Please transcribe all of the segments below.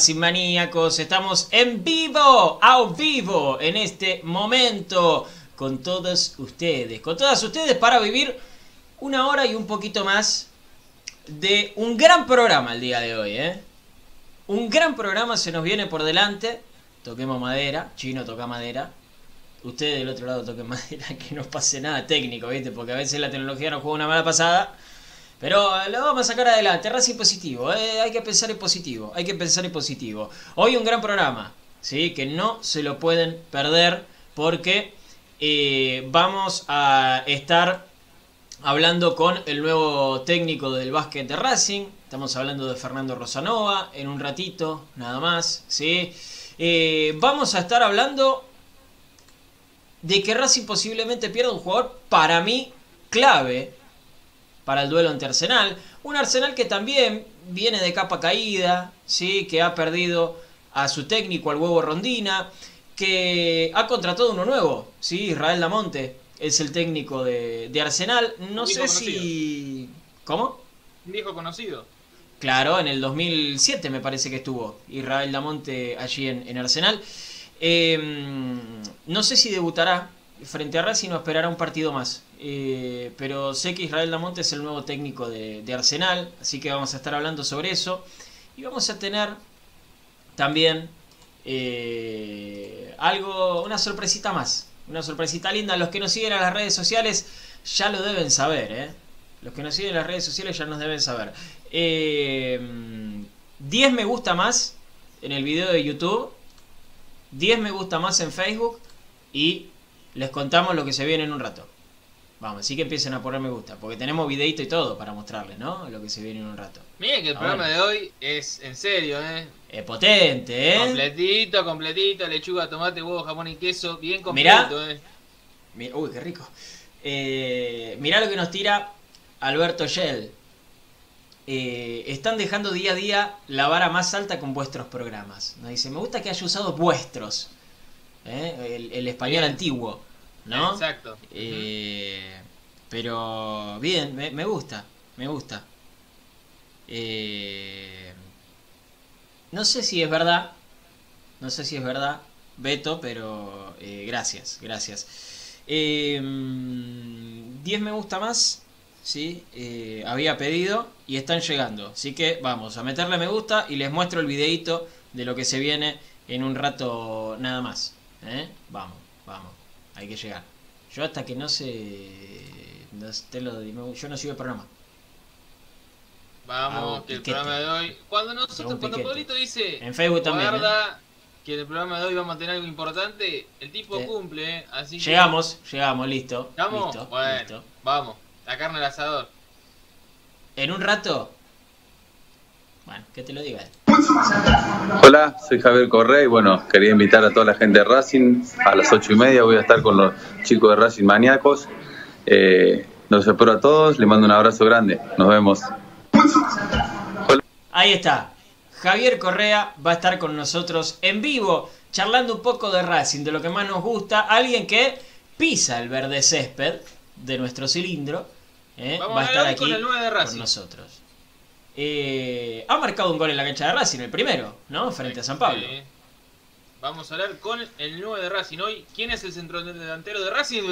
Racing Maníacos. Estamos en vivo, a vivo, en este momento, con todos ustedes, con todas ustedes para vivir una hora y un poquito más de un gran programa el día de hoy, ¿eh? Un gran programa se nos viene por delante. Toquemos madera, chino toca madera. Ustedes del otro lado toquen madera, que no pase nada técnico, ¿viste? Porque a veces la tecnología nos juega una mala pasada. Pero eh, lo vamos a sacar adelante, Racing positivo, eh, hay que pensar en positivo, hay que pensar en positivo. Hoy un gran programa, ¿sí? que no se lo pueden perder porque eh, vamos a estar hablando con el nuevo técnico del básquet de Racing. Estamos hablando de Fernando Rosanova en un ratito, nada más. ¿sí? Vamos a estar hablando de que Racing posiblemente pierda un jugador para mí clave para el duelo ante Arsenal. Un Arsenal que también viene de capa caída, ¿sí? que ha perdido a su técnico, al huevo Rondina, que ha contratado uno nuevo, ¿sí? Israel Damonte es el técnico de, de Arsenal. No sé si... ¿Cómo? Un viejo conocido. Claro, en el 2007 me parece que estuvo Israel Damonte allí en, en Arsenal. Eh, no sé si debutará frente a Racing o esperará un partido más. Eh, pero sé que Israel Damonte es el nuevo técnico de, de Arsenal, así que vamos a estar hablando sobre eso. Y vamos a tener también eh, algo, una sorpresita más. Una sorpresita linda. Los que nos siguen a las redes sociales ya lo deben saber, ¿eh? Los que nos siguen en las redes sociales ya nos deben saber. Eh, 10 me gusta más en el video de YouTube. 10 me gusta más en Facebook. Y les contamos lo que se viene en un rato. Vamos, así que empiecen a poner me gusta. Porque tenemos videito y todo para mostrarles, ¿no? Lo que se viene en un rato. Miren que el Ah, programa bueno. de hoy es en serio, ¿eh? Es potente, ¿eh? Completito, completito, lechuga, tomate, huevo, jamón y queso, bien Mirá. completo, ¿eh? Mi- Uy, qué rico. Eh, mirá lo que nos tira Alberto Shell. Eh, están dejando día a día la vara más alta con vuestros programas. Nos dice, me gusta que haya usado vuestros. ¿eh? El, el español Bien. antiguo. ¿No? Exacto. Eh, pero bien, me, me gusta, me gusta. Eh, no sé si es verdad, no sé si es verdad, Beto, pero eh, gracias, gracias. Eh, 10 me gusta más, sí, había pedido y están llegando. Así que vamos a meterle me gusta y les muestro el videito de lo que se viene en un rato nada más. vamos, hay que llegar. Yo hasta que no se... no esté lo de- yo no sigo el programa. Vamos, Hago que el programa de hoy. Cuando nosotros, cuando. Pablito dice. En Facebook también, ¿eh? Que en el programa de hoy vamos a tener algo importante. El tipo Sí. cumple, ¿eh? Así que. Llegamos, llegamos, listo. ¿Estamos? Listo, bueno, listo. vamos. La carne al asador. En un rato... Bueno, que te lo diga Hola, soy Javier Correa y bueno, quería invitar a toda la gente de Racing a las ocho y media. Voy a estar con los chicos de Racing Maníacos. Eh, los espero a todos, les mando un abrazo grande. Nos vemos. Ahí está. Javier Correa va a estar con nosotros en vivo, charlando un poco de Racing, de lo que más nos gusta. Alguien que pisa el verde césped de nuestro cilindro. eh, va a estar aquí con, el 9 de con nosotros. Eh, ha marcado un gol en la cancha de Racing, el primero, ¿no? Frente a San Pablo. Vamos a hablar con el 9 de Racing hoy. ¿Quién es el centro delantero de Racing?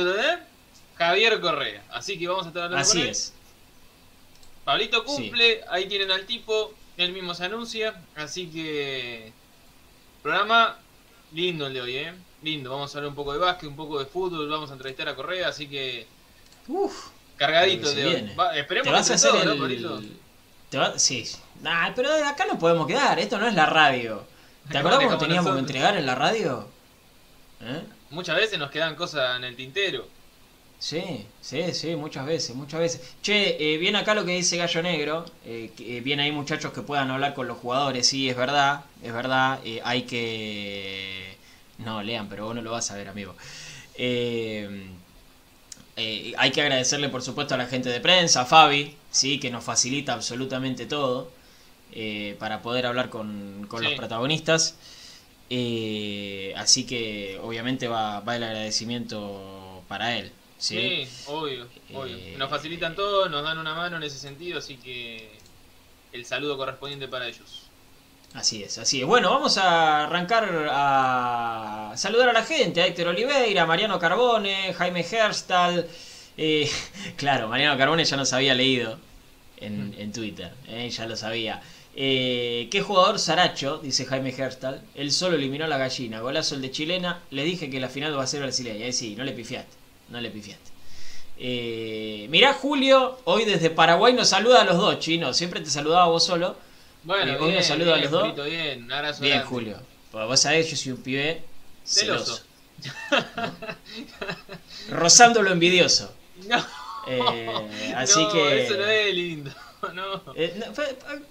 Javier Correa. Así que vamos a estar hablando Así con él. es. Pablito cumple, ahí tienen al tipo, él mismo se anuncia, así que programa lindo el de hoy, ¿eh? Lindo, vamos a hablar un poco de básquet, un poco de fútbol, vamos a entrevistar a Correa, así que Uf, cargadito el de hoy. Va, esperemos te vas que a hacer todos, el... ¿no, Pablito? Te va- Sí. Nah, pero acá no podemos quedar, esto no es la radio. ¿Te acordás cuando teníamos que entregar en la radio? ¿Eh? Muchas veces nos quedan cosas en el tintero. Sí, sí, sí, muchas veces, muchas veces. Che, eh, viene acá lo que dice Gallo Negro. Eh, que, eh, viene ahí muchachos que puedan hablar con los jugadores. Sí, es verdad, es verdad. hay que. No, lean, pero vos no lo vas a ver, amigo. Eh, eh, hay que agradecerle, por supuesto, a la gente de prensa, a Fabi, sí, que nos facilita absolutamente todo eh, para poder hablar con, con los protagonistas. Eh, así que, obviamente, va, va el agradecimiento para él. Sí, Sí, obvio, obvio. Eh, Nos facilitan todo, nos dan una mano en ese sentido, así que el saludo correspondiente para ellos. Así es, así es. Bueno, vamos a arrancar a saludar a la gente, a Héctor Oliveira, a Mariano Carbone, Jaime Herstal. Eh, claro, Mariano Carbone ya nos había leído en, en Twitter, eh, ya lo sabía. Eh, ¿Qué jugador Saracho? Dice Jaime Herstal. Él solo eliminó a la gallina. Golazo el de chilena. Le dije que la final va a ser brasileña. Eh, sí, no le pifiaste. No le pifiaste. Eh, mirá, Julio, hoy desde Paraguay nos saluda a los dos chinos. Siempre te saludaba vos solo. Bueno, Eh, hoy bien, nos saluda a los dos. Bien, un abrazo Bien, grande. Julio. Porque vos sabés, yo soy un pibe celoso. Celoso. Rozando lo envidioso. No, Eh, así no, que. eso no es lindo. No. Eh, no, fue- fue-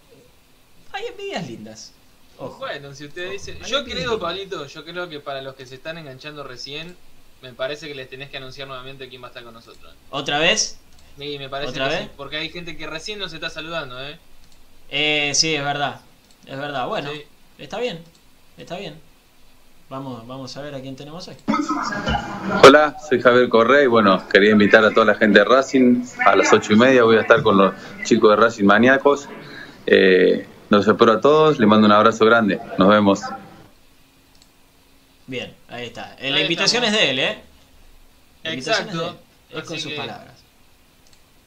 hay envidias lindas. Ojo. Bueno, si usted dice. Yo creo. Pablito, yo creo que para los que se están enganchando recién, me parece que les tenés que anunciar nuevamente quién va a estar con nosotros. ¿Otra vez? Y me parece ¿Otra que vez? sí, porque hay gente que recién nos está saludando, ¿eh? Eh, sí, es verdad. Es verdad. Bueno, Sí. está bien. Está bien. Vamos, vamos a ver a quién tenemos hoy. Hola, soy Javier Correa y bueno, quería invitar a toda la gente de Racing a las ocho y media. Voy a estar con los chicos de Racing Maníacos. Eh, los espero a todos, les mando un abrazo grande. Nos vemos. Bien, ahí está. Eh, la Ahí invitación estamos. es de él, ¿eh? La Exacto. Es, de él. Es con sus palabras.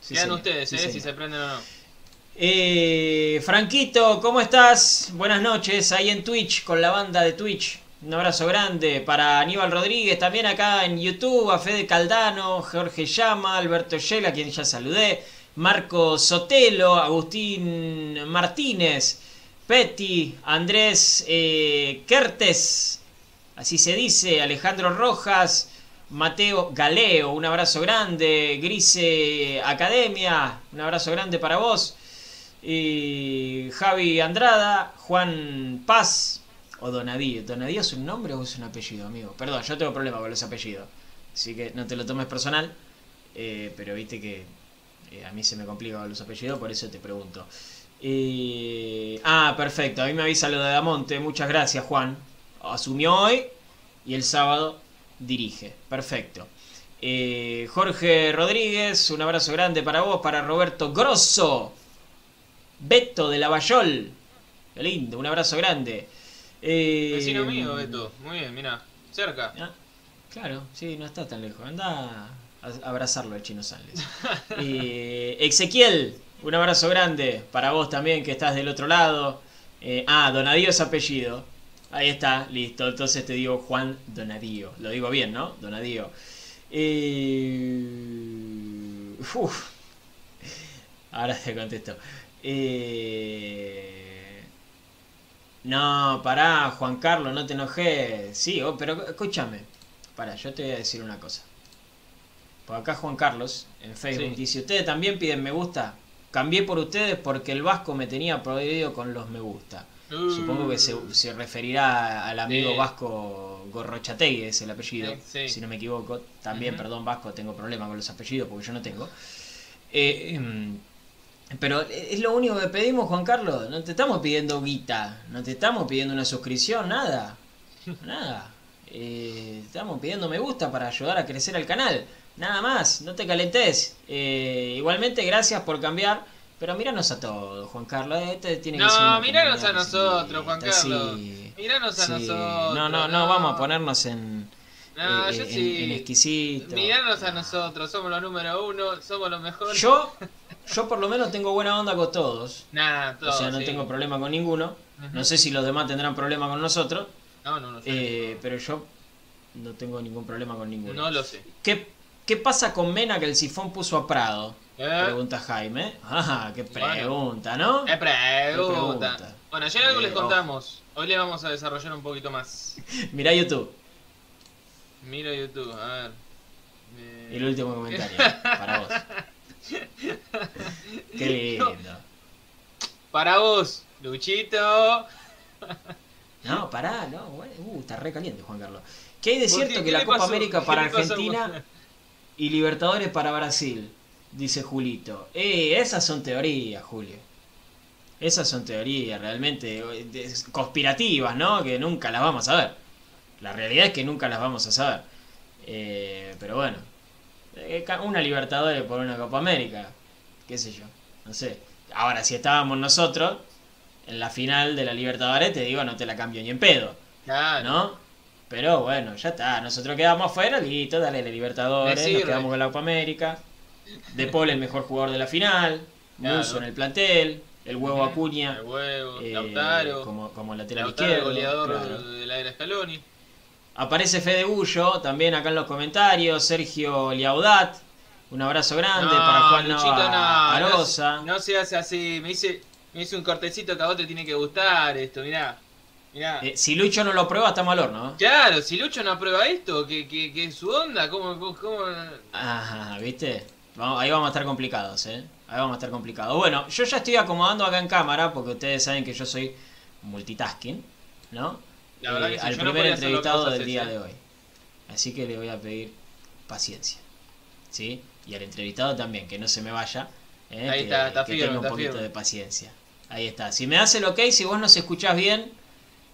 Sí, Quedan señor. ustedes, Sí, ¿eh? señor. Si se prenden o no. Eh, Franquito, ¿cómo estás? Buenas noches, ahí en Twitch, con la banda de Twitch. Un abrazo grande para Aníbal Rodríguez, también acá en YouTube, a Fede Caldano, Jorge Llama, Alberto Yela, a quien ya saludé, Marco Sotelo, Agustín Martínez, Petty, Andrés eh, Kertes, así se dice, Alejandro Rojas, Mateo Galeo, un abrazo grande, Grise Academia, un abrazo grande para vos. Y Javi Andrada, Juan Paz o Donadío. ¿Donadío es un nombre o es un apellido, amigo? Perdón, yo tengo problema con los apellidos. Así que no te lo tomes personal. eh, pero viste que eh, a mí se me complica con los apellidos, por eso te pregunto. Eh, ah, perfecto. A mí me avisa lo de Damonte. Muchas gracias, Juan. Asumió hoy y el sábado dirige. Perfecto. Jorge Rodríguez, un abrazo grande para vos, para Roberto Grosso. Beto de Lavallol. Qué lindo, un abrazo grande. Eh, Vecino mío, Beto. Muy bien, mira. Cerca. ah, claro, sí, no está tan lejos. Anda a abrazarlo al Chino Sanles. Eh, Ezequiel, un abrazo grande para vos también que estás del otro lado. Eh, ah, Donadío es apellido. Ahí está, listo. Entonces te digo Juan Donadío. Lo digo bien, ¿no? Donadío. Eh, uf. Ahora te contesto. Eh, no, pará, Juan Carlos, no te enojes. Sí, oh, pero escúchame. Pará, yo te voy a decir una cosa. Por acá Juan Carlos, en Facebook, Sí. dice, ustedes también piden me gusta. Cambié por ustedes porque el Vasco me tenía prohibido con los me gusta. Uh. Supongo que se, referirá al amigo vasco Gorrochategui, es el apellido, si no me equivoco. También, perdón, vasco, tengo problema con los apellidos porque yo no tengo. Eh, em, pero es lo único que pedimos, Juan Carlos. No te estamos pidiendo guita, no te estamos pidiendo una suscripción, nada. Nada. Eh, estamos pidiendo me gusta para ayudar a crecer el canal. Nada más, no te calentes. Eh, igualmente, gracias por cambiar pero míranos a todos, Juan Carlos. Este tiene que no, míranos a nosotros, Juan Carlos. míranos a nosotros. No, no, no, vamos a ponernos en. No, eh, yo sí. En, exquisito. Míranos a nosotros, somos los número uno, somos los mejores. Yo, yo por lo menos tengo buena onda con todos. Nada, todos. O sea, no tengo problema con ninguno. No sé si los demás tendrán problema con nosotros. No, no, no sé. Eh, pero yo no tengo ningún problema con ninguno. No lo sé. ¿Qué, qué pasa con Mena que el sifón puso a Prado? ¿Eh? Pregunta Jaime. Ah, qué pregunta, ¿no? Qué pregunta. Bueno, ayer algo les contamos. Hoy le vamos a desarrollar un poquito más. Mira YouTube. Mira YouTube, a ver. Y el último comentario, para vos. Qué lindo. Para vos, Luchito. No, pará, no. Uh, está re caliente, Juan Carlos. ¿Qué hay de cierto que la Copa América para Argentina y Libertadores para Brasil? dice Julito. Eh, esas son teorías, Julio. Esas son teorías realmente conspirativas, ¿no? Que nunca las vamos a ver. La realidad es que nunca las vamos a saber. Eh, pero bueno, una Libertadores por una Copa América, qué sé yo, no sé. Ahora, si estábamos nosotros en la final de la Libertadores, te digo, no te la cambio ni en pedo. Claro. ¿No? Pero bueno, ya está. Nosotros quedamos afuera, listo, dale la Libertadores, nos quedamos con la Copa América. De Paul el mejor jugador de la final, Muso en el plantel, el huevo Acuña, el huevo, eh, como, como lateral izquierdo, goleador de la era Scaloni. Aparece Fede Bullo también acá en los comentarios, Sergio Liaudat, un abrazo grande para Juan Nava Arosa. No, se hace así, me dice, me dice un cortecito que a vos te tiene que gustar esto, mirá. Mirá. Eh, si Lucho no lo prueba, está malor, ¿no? Claro, si Lucho no prueba esto, ¿qué, qué, es su onda? ¿Cómo, cómo... Ajá, ¿viste? ahí vamos a estar complicados, ¿eh? Ahí vamos a estar complicados. Bueno, yo ya estoy acomodando acá en cámara, porque ustedes saben que yo soy multitasking, ¿no? Eh, al primer entrevistado del día de hoy. Así que le voy a pedir paciencia. ¿Sí? Y al entrevistado también, que no se me vaya. ¿eh? Ahí está, está que tenga un poquito de paciencia. Ahí está. Si me das el ok, si vos nos escuchás bien,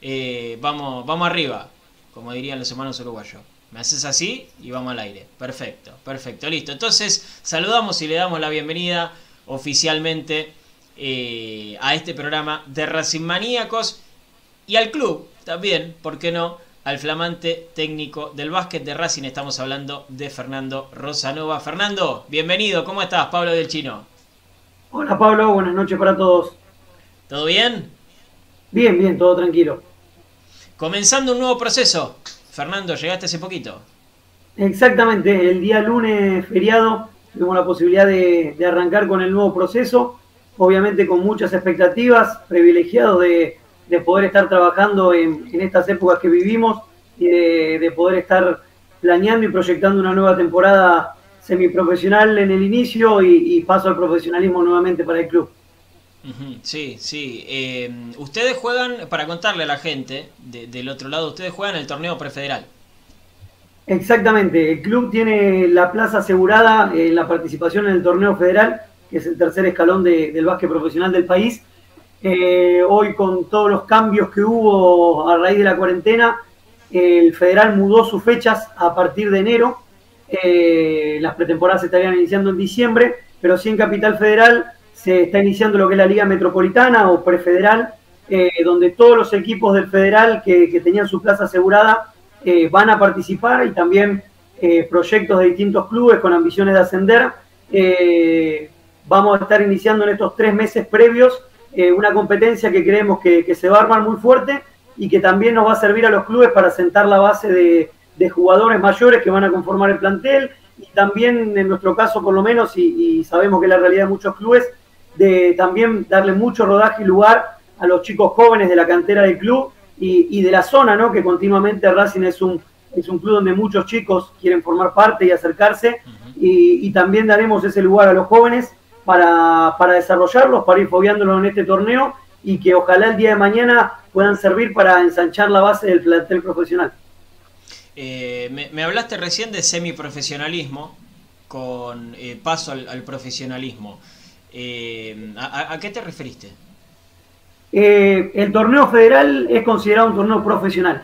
eh, vamos, vamos arriba, como dirían los hermanos uruguayos. Me haces así y vamos al aire. Perfecto, perfecto, listo. Entonces saludamos y le damos la bienvenida oficialmente eh, a este programa de Racing Maníacos y al club también, ¿por qué no? Al flamante técnico del básquet de Racing estamos hablando de Fernando Rosanova. Fernando, bienvenido, ¿cómo estás? Pablo del Chino. Hola Pablo, buenas noches para todos. ¿Todo bien? Bien, bien, todo tranquilo. Comenzando un nuevo proceso. Fernando, llegaste hace poquito. Exactamente, el día lunes feriado tuvimos la posibilidad de, arrancar con el nuevo proceso, obviamente con muchas expectativas, privilegiados de, poder estar trabajando en, estas épocas que vivimos y de, poder estar planeando y proyectando una nueva temporada semiprofesional en el inicio y paso al profesionalismo nuevamente para el club. Sí, sí. Eh, ustedes juegan, para contarle a la gente del otro lado, ustedes juegan el torneo prefederal. Exactamente, el club tiene la plaza asegurada en la participación en el torneo federal, que es el tercer escalón del básquet profesional del país. Eh, hoy con todos los cambios que hubo a raíz de la cuarentena, el federal mudó sus fechas a partir de enero. Eh, las pretemporadas se estarían iniciando en diciembre, pero sí en Capital Federal se está iniciando lo que es la Liga Metropolitana o Prefederal, eh, donde todos los equipos del Federal que, tenían su plaza asegurada van a participar y también proyectos de distintos clubes con ambiciones de ascender. vamos a estar iniciando en estos tres meses previos una competencia que creemos que, se va a armar muy fuerte y que también nos va a servir a los clubes para sentar la base de, jugadores mayores que van a conformar el plantel y también en nuestro caso por lo menos, y, y sabemos que es la realidad de muchos clubes, de también darle mucho rodaje y lugar a los chicos jóvenes de la cantera del club y, de la zona, ¿no? Que continuamente Racing es un, es un club donde muchos chicos quieren formar parte y acercarse y, también daremos ese lugar a los jóvenes para, desarrollarlos, para ir fogueándolos en este torneo y que ojalá el día de mañana puedan servir para ensanchar la base del plantel profesional. Eh, me, hablaste recién de semiprofesionalismo con eh, paso al, profesionalismo. Eh, ¿a, qué te referiste? el torneo federal es considerado un torneo profesional.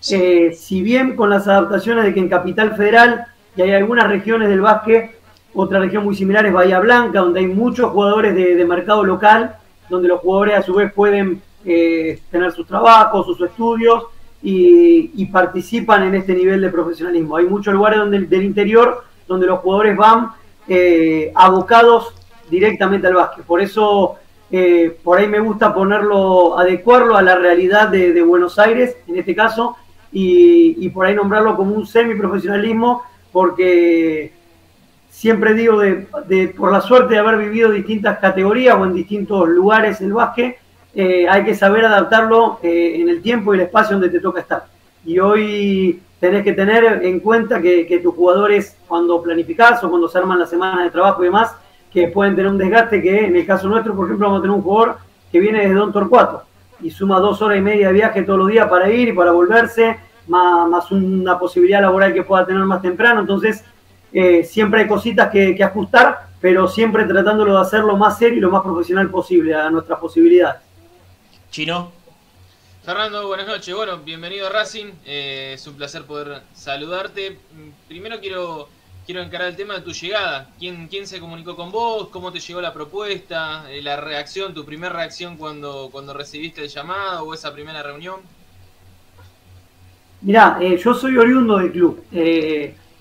si bien con las adaptaciones de que en Capital Federal y hay algunas regiones del básquet, otra región muy similar es Bahía Blanca, donde hay muchos jugadores de, mercado local, donde los jugadores a su vez pueden tener sus trabajos, sus estudios y, participan en este nivel de profesionalismo. Hay muchos lugares del interior donde los jugadores van eh, abocados directamente al básquet. Por eso, eh, por ahí me gusta ponerlo, adecuarlo a la realidad de, Buenos Aires, en este caso, y, por ahí nombrarlo como un semiprofesionalismo, porque siempre digo, de, por la suerte de haber vivido distintas categorías o en distintos lugares el básquet, eh, hay que saber adaptarlo eh, en el tiempo y el espacio donde te toca estar. Y hoy tenés que tener en cuenta que, tus jugadores, cuando planificás o cuando se arman las semanas de trabajo y demás, que pueden tener un desgaste que en el caso nuestro, por ejemplo, vamos a tener un jugador que viene desde Don Torcuato y suma dos horas y media de viaje todos los días para ir y para volverse, más, una posibilidad laboral que pueda tener más temprano. Entonces, eh, siempre hay cositas que, que ajustar, pero siempre tratándolo de hacerlo más serio y lo más profesional posible a nuestras posibilidades. Chino. Fernando, buenas noches. Bueno, bienvenido a Racing. Eh, es un placer poder saludarte. Primero quiero quiero encarar el tema de tu llegada. ¿Quién, quién se comunicó con vos? ¿Cómo te llegó la propuesta? Eh, ¿La reacción, tu primera reacción cuando, cuando recibiste el llamado o esa primera reunión? Mirá, eh, yo soy oriundo del club.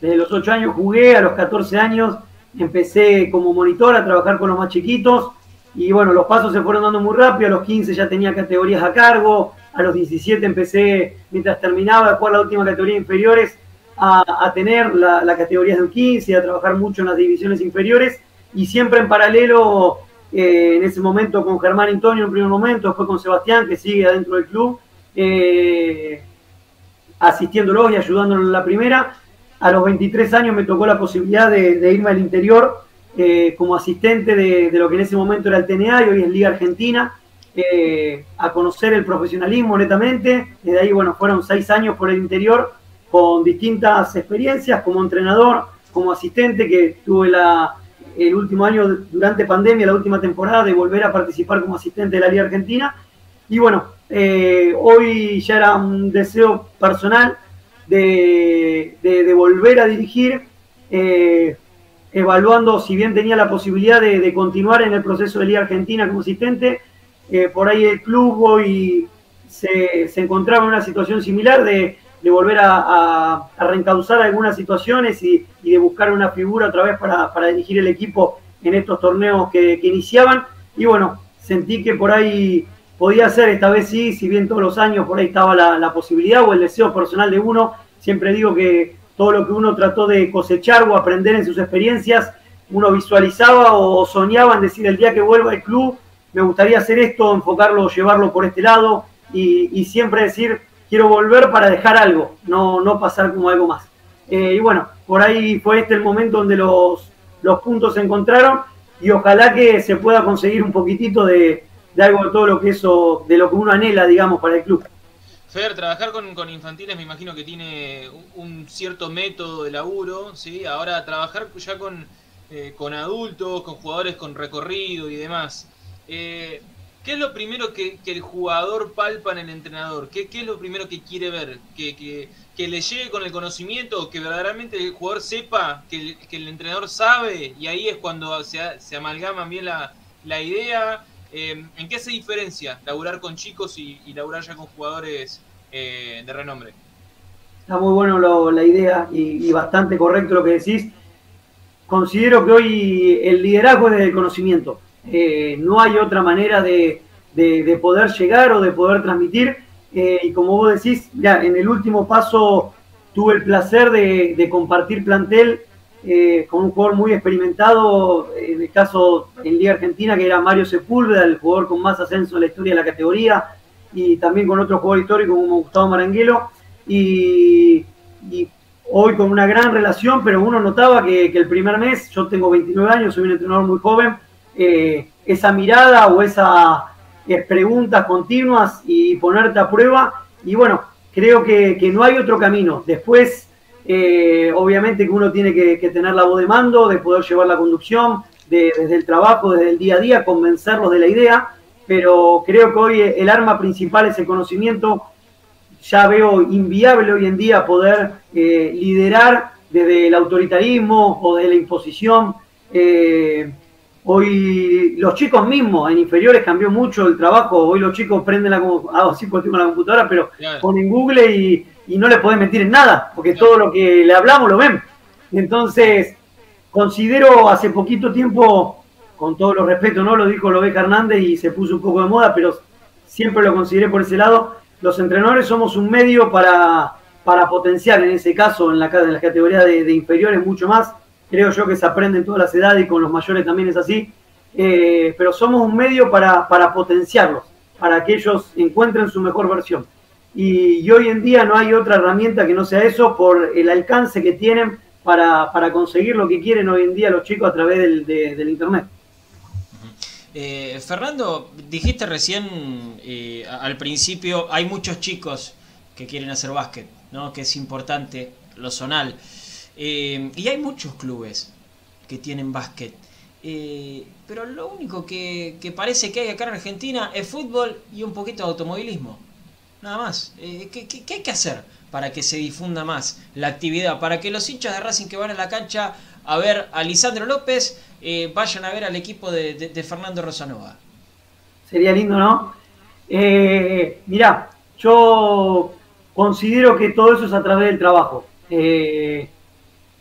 Desde los 8 años jugué, a los 14 años empecé como monitor a trabajar con los más chiquitos y bueno, los pasos se fueron dando muy rápido, a los 15 ya tenía categorías a cargo, a los 17 empecé, mientras terminaba de jugar la última categoría inferiores, a, tener la, la, categoría de 15, a trabajar mucho en las divisiones inferiores y siempre en paralelo, eh, en ese momento con Germán Antonio en primer momento, después con Sebastián, que sigue adentro del club, eh, asistiéndolos y ayudándolos en la primera. A los 23 años me tocó la posibilidad de irme al interior eh, como asistente de, lo que en ese momento era el TNA y hoy es Liga Argentina, eh, a conocer el profesionalismo netamente. Desde ahí, bueno, fueron seis años por el interior con distintas experiencias como entrenador, como asistente, que tuve la, el último año durante pandemia, la última temporada, de volver a participar como asistente de la Liga Argentina. Y bueno, eh, hoy ya era un deseo personal de, de, volver a dirigir evaluando si bien tenía la posibilidad de, continuar en el proceso de Liga Argentina como asistente, eh, por ahí el club hoy se, encontraba en una situación similar de, volver a, reencauzar algunas situaciones y, de buscar una figura otra vez para, dirigir el equipo en estos torneos que, iniciaban. Y bueno, sentí que por ahí podía ser, esta vez sí, si bien todos los años por ahí estaba la, posibilidad o el deseo personal de uno, siempre digo que todo lo que uno trató de cosechar o aprender en sus experiencias, uno visualizaba o soñaba en decir el día que vuelva al club, me gustaría hacer esto, enfocarlo, llevarlo por este lado y, siempre decir, quiero volver para dejar algo, no, no pasar como algo más. Eh, y bueno, por ahí fue este el momento donde los, los puntos se encontraron y ojalá que se pueda conseguir un poquitito de, de algo de todo lo que eso, de lo que uno anhela, digamos, para el club. Fer, trabajar con, infantiles me imagino que tiene un, cierto método de laburo, ¿sí? Ahora trabajar ya con, eh, con adultos, con jugadores con recorrido y demás. Eh, ¿Qué es lo primero que, el jugador palpa en el entrenador? ¿Qué, es lo primero que quiere ver? ¿Que, le llegue con el conocimiento? ¿Que verdaderamente el jugador sepa que el, entrenador sabe? Y ahí es cuando se, se amalgaman bien la, la idea. Eh, ¿En qué se diferencia laburar con chicos y, y laburar ya con jugadores eh, de renombre. Está muy bueno la idea y, bastante correcto lo que decís. Considero que hoy el liderazgo es el conocimiento. Eh, no hay otra manera de, poder llegar o de poder transmitir. Eh, y como vos decís, ya en el último paso tuve el placer de, compartir plantel con un jugador muy experimentado, en el caso en Liga Argentina, que era Mario Sepúlveda, el jugador con más ascenso en la historia de la categoría, y también con otro jugador histórico como Gustavo Maranguelo. Y, hoy con una gran relación, pero uno notaba que, el primer mes, yo tengo 29 años, soy un entrenador muy joven, eh, esa mirada o esa, preguntas continuas y ponerte a prueba. Y bueno, creo que, no hay otro camino. Después, eh, obviamente que uno tiene que, tener la voz de mando, de poder llevar la conducción, desde el trabajo, desde el día a día, convencerlos de la idea, pero creo que hoy el arma principal es el conocimiento. Ya veo inviable hoy en día poder eh, liderar desde el autoritarismo o de la imposición. Eh, hoy los chicos mismos en inferiores cambió mucho el trabajo. Hoy los chicos prenden la, ah, sí, la computadora, pero ponen Google y, no le pueden meter en nada, porque todo lo que le hablamos lo ven. Entonces, considero hace poquito tiempo, con todo los respeto, ¿no? Lo dijo Lobeca Hernández y se puso un poco de moda, pero siempre lo consideré por ese lado. Los entrenadores somos un medio para para potenciar en ese caso en la, en la categoría de, inferiores mucho más. Creo yo que se aprende en todas las edades y con los mayores también es así. Eh, pero somos un medio para, potenciarlos, para que ellos encuentren su mejor versión. Y, hoy en día no hay otra herramienta que no sea eso por el alcance que tienen para, conseguir lo que quieren hoy en día los chicos a través del, Internet. Eh, Fernando, dijiste recién eh, al principio, hay muchos chicos que quieren hacer básquet que es importante, lo zonal. Eh, y hay muchos clubes que tienen básquet. Eh, pero lo único que, parece que hay acá en Argentina es fútbol y un poquito de automovilismo. Nada más. Eh, ¿qué, hay que hacer para que se difunda más la actividad? Para que los hinchas de Racing que van a la cancha a ver a Lisandro López vayan a ver al equipo de, Fernando Rosanova. Sería lindo, ¿no? mirá, yo considero que todo eso es a través del trabajo. Eh,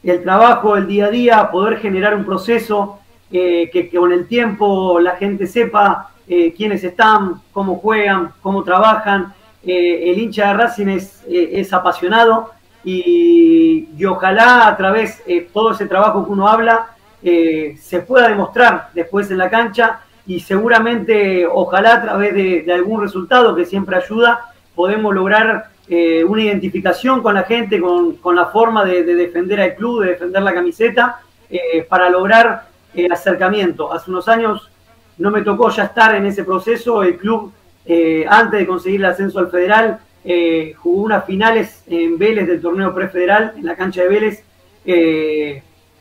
el trabajo, el día a día, poder generar un proceso eh, que, con el tiempo la gente sepa eh, quiénes están, cómo juegan, cómo trabajan. El hincha de Racing es, apasionado y, ojalá a través de todo ese trabajo que uno habla se pueda demostrar después en la cancha y seguramente ojalá a través de algún resultado que siempre ayuda podemos lograr eh, una identificación con la gente, con, la forma de, defender al club, de defender la camiseta, eh, para lograr el acercamiento. Hace unos años no me tocó ya estar en ese proceso, el club eh, antes de conseguir el ascenso al federal jugó unas finales en Vélez del torneo prefederal, en la cancha de Vélez,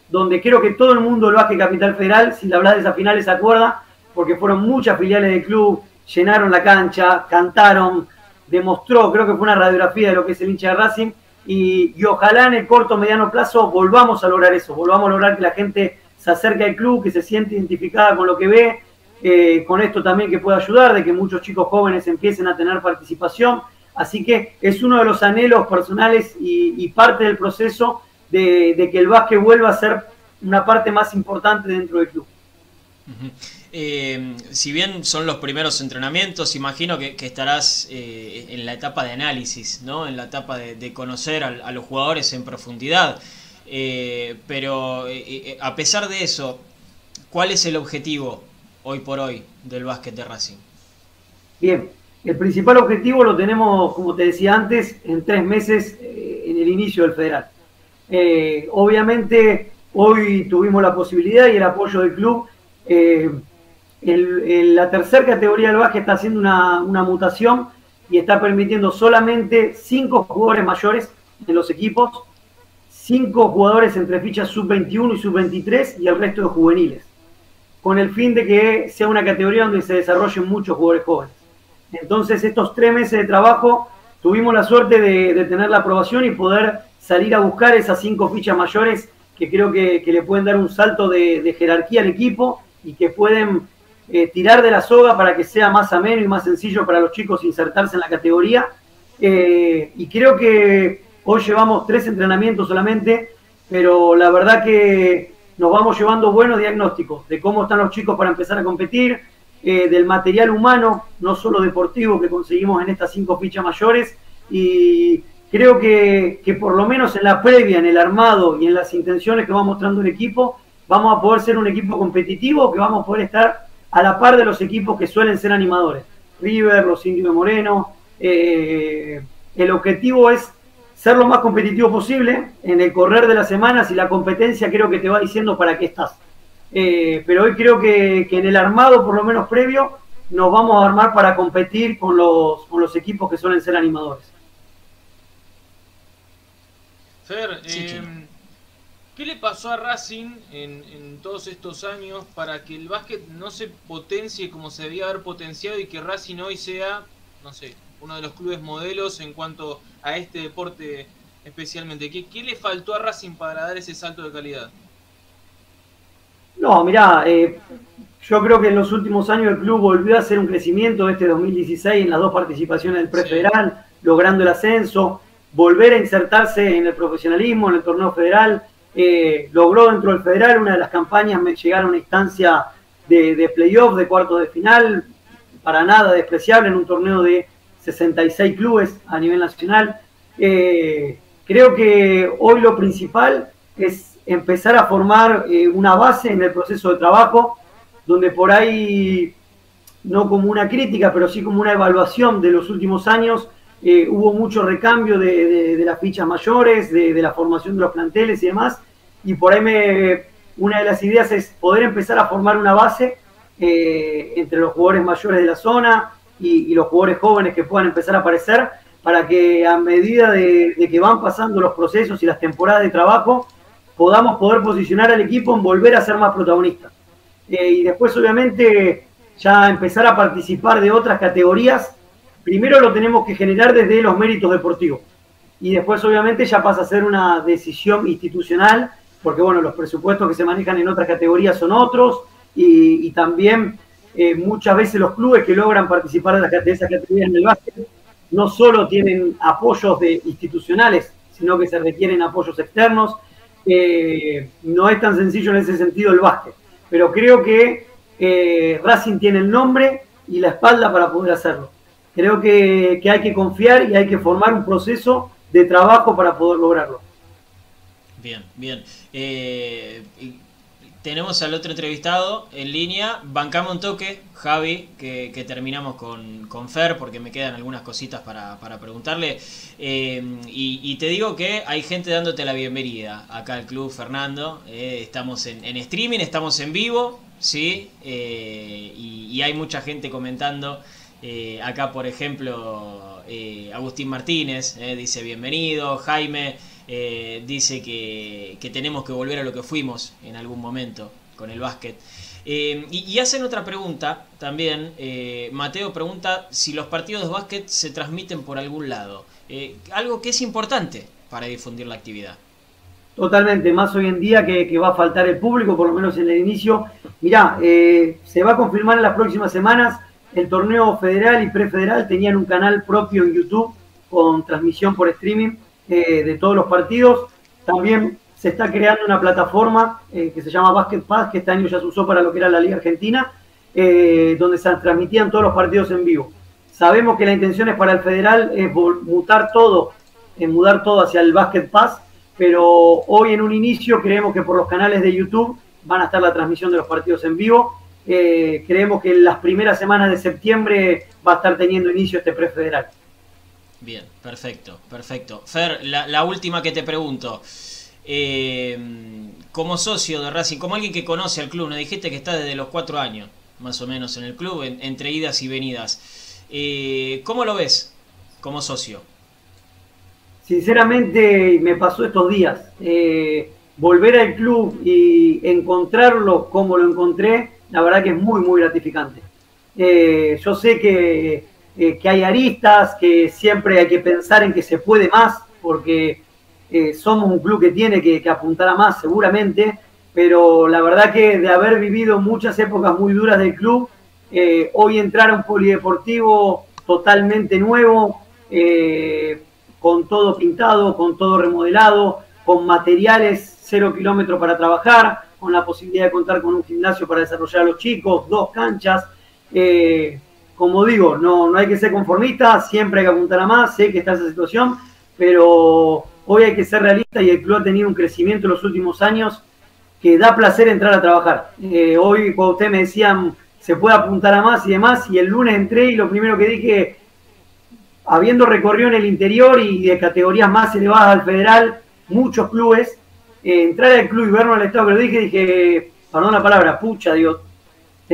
donde creo que todo el mundo lo hace Capital Federal, si la hablas de esas finales se acuerda, porque fueron muchas filiales del club, llenaron la cancha, cantaron, demostró, creo que fue una radiografía de lo que es el hincha de Racing, y, ojalá en el corto o mediano plazo volvamos a lograr eso, volvamos a lograr que la gente se acerque al club, que se siente identificada con lo que ve, eh, con esto también que pueda ayudar, de que muchos chicos jóvenes empiecen a tener participación. Así que es uno de los anhelos personales y, parte del proceso de, que el básquet vuelva a ser una parte más importante dentro del club. Eh, si bien son los primeros entrenamientos, imagino que, estarás eh, en la etapa de análisis, ¿no? en la etapa de, conocer a, los jugadores en profundidad. Pero a pesar de eso, ¿cuál es el objetivo hoy por hoy del básquet de Racing? Bien, el principal objetivo lo tenemos, como te decía antes, en tres meses en el inicio del federal. obviamente, hoy tuvimos la posibilidad y el apoyo del club la tercera categoría del básquet está haciendo una, mutación y está permitiendo solamente cinco jugadores mayores en los equipos, cinco jugadores entre fichas sub-21 y sub-23 y el resto de juveniles, con el fin de que sea una categoría donde se desarrollen muchos jugadores jóvenes. Entonces, estos tres meses de trabajo tuvimos la suerte de, tener la aprobación y poder salir a buscar esas cinco fichas mayores que creo que, le pueden dar un salto de, jerarquía al equipo y que pueden eh, tirar de la soga para que sea más ameno y más sencillo para los chicos insertarse en la categoría. Eh, y creo que hoy llevamos tres entrenamientos solamente, pero la verdad que nos vamos llevando buenos diagnósticos de cómo están los chicos para empezar a competir, eh, del material humano, no solo deportivo, que conseguimos en estas cinco fichas mayores. Y creo que, que por lo menos en la previa, en el armado y en las intenciones que va mostrando el equipo, vamos a poder ser un equipo competitivo, que vamos a poder estar a la par de los equipos que suelen ser animadores. River, los indios Moreno. Eh, el objetivo es ser lo más competitivo posible en el correr de las semanas y la competencia creo que te va diciendo para qué estás. Eh, pero hoy creo que, en el armado, por lo menos previo, nos vamos a armar para competir con los, con los equipos que suelen ser animadores. Fer, em, ¿qué le pasó a Racing en, en, todos estos años para que el básquet no se potencie como se debía haber potenciado y que Racing hoy sea, no sé, uno de los clubes modelos en cuanto a este deporte especialmente? ¿Qué, qué le faltó a Racing para dar ese salto de calidad? No, mirá, eh, yo creo que en los últimos años el club volvió a hacer un crecimiento este 2016 en las dos participaciones del prefederal, logrando el ascenso, volver a insertarse en el profesionalismo, en el torneo federal. Eh, logró dentro del federal una de las campañas llegar a una instancia de, de playoff, de cuarto de final, para nada despreciable en un torneo de 66 clubes a nivel nacional. Eh, creo que hoy lo principal es empezar a formar eh, una base en el proceso de trabajo, donde por ahí, no como una crítica, pero sí como una evaluación de los últimos años, eh, hubo mucho recambio de, las fichas mayores, de, la formación de los planteles y demás, y por ahí me, una de las ideas es poder empezar a formar una base entre los jugadores mayores de la zona y, los jugadores jóvenes que puedan empezar a aparecer, para que a medida de que van pasando los procesos y las temporadas de trabajo, podamos poder posicionar al equipo en volver a ser más protagonistas. Eh, y después, obviamente, ya empezar a participar de otras categorías. Primero lo tenemos que generar desde los méritos deportivos. Y después, obviamente, ya pasa a ser una decisión institucional, porque, bueno, los presupuestos que se manejan en otras categorías son otros. Y, también eh, muchas veces los clubes que logran participar de, de esas categorías en el básquet no solo tienen apoyos de institucionales, sino que se requieren apoyos externos no es tan sencillo en ese sentido el básquet, pero creo que eh, Racing tiene el nombre y la espalda para poder hacerlo. Creo que, hay que confiar y hay que formar un proceso de trabajo para poder lograrlo. Bien, bien. Eh, tenemos al otro entrevistado en línea. Bancamos un toque, Javi, que, terminamos con, con, Fer, porque me quedan algunas cositas para, preguntarle. Eh, y, te digo que hay gente dándote la bienvenida acá al club, Fernando. Eh, estamos en, streaming, estamos en vivo, ¿sí? Eh, y, hay mucha gente comentando. acá, por ejemplo, Agustín Martínez dice bienvenido, Jaime. Eh, dice que, tenemos que volver a lo que fuimos en algún momento con el básquet. Eh, y, hacen otra pregunta también. Eh, Mateo pregunta si los partidos de básquet se transmiten por algún lado. algo que es importante para difundir la actividad. Totalmente, más hoy en día que, va a faltar el público, por lo menos en el inicio. Mirá, se va a confirmar en las próximas semanas. El torneo federal y prefederal tenían un canal propio en YouTube con transmisión por streaming eh, de todos los partidos. También se está creando una plataforma eh, que se llama Basket Pass, que este año ya se usó para lo que era la Liga Argentina, eh, donde se transmitían todos los partidos en vivo. Sabemos que la intención es para el federal es mutar todo, mudar todo hacia el Basket Pass, pero hoy en un inicio creemos que por los canales de YouTube van a estar la transmisión de los partidos en vivo. creemos que en las primeras semanas de septiembre va a estar teniendo inicio este prefederal. Bien, perfecto, perfecto. Fer, la, última que te pregunto. Eh, como socio de Racing, como alguien que conoce al club, nos dijiste que está desde los cuatro años, más o menos, en el club, entre idas y venidas. Eh, ¿Cómo lo ves como socio? Sinceramente, me pasó estos días. Eh, volver al club y encontrarlo como lo encontré, la verdad que es muy, muy gratificante. yo sé que eh, que hay aristas, que siempre hay que pensar en que se puede más, porque eh, somos un club que tiene que, apuntar a más seguramente, pero la verdad que de haber vivido muchas épocas muy duras del club, eh, hoy entrar a un polideportivo totalmente nuevo, con todo pintado, con todo remodelado, con materiales cero kilómetros para trabajar, con la posibilidad de contar con un gimnasio para desarrollar a los chicos, dos canchas como digo, no, no hay que ser conformista, siempre hay que apuntar a más, sé que está esa situación, pero hoy hay que ser realista y el club ha tenido un crecimiento en los últimos años que da placer entrar a trabajar. Eh, hoy, cuando ustedes me decían, se puede apuntar a más y demás, y el lunes entré y lo primero que dije, habiendo recorrido en el interior y de categorías más elevadas al federal, muchos clubes, eh, entrar al club y verlo al estado que lo dije, dije, perdón la palabra, pucha, Dios,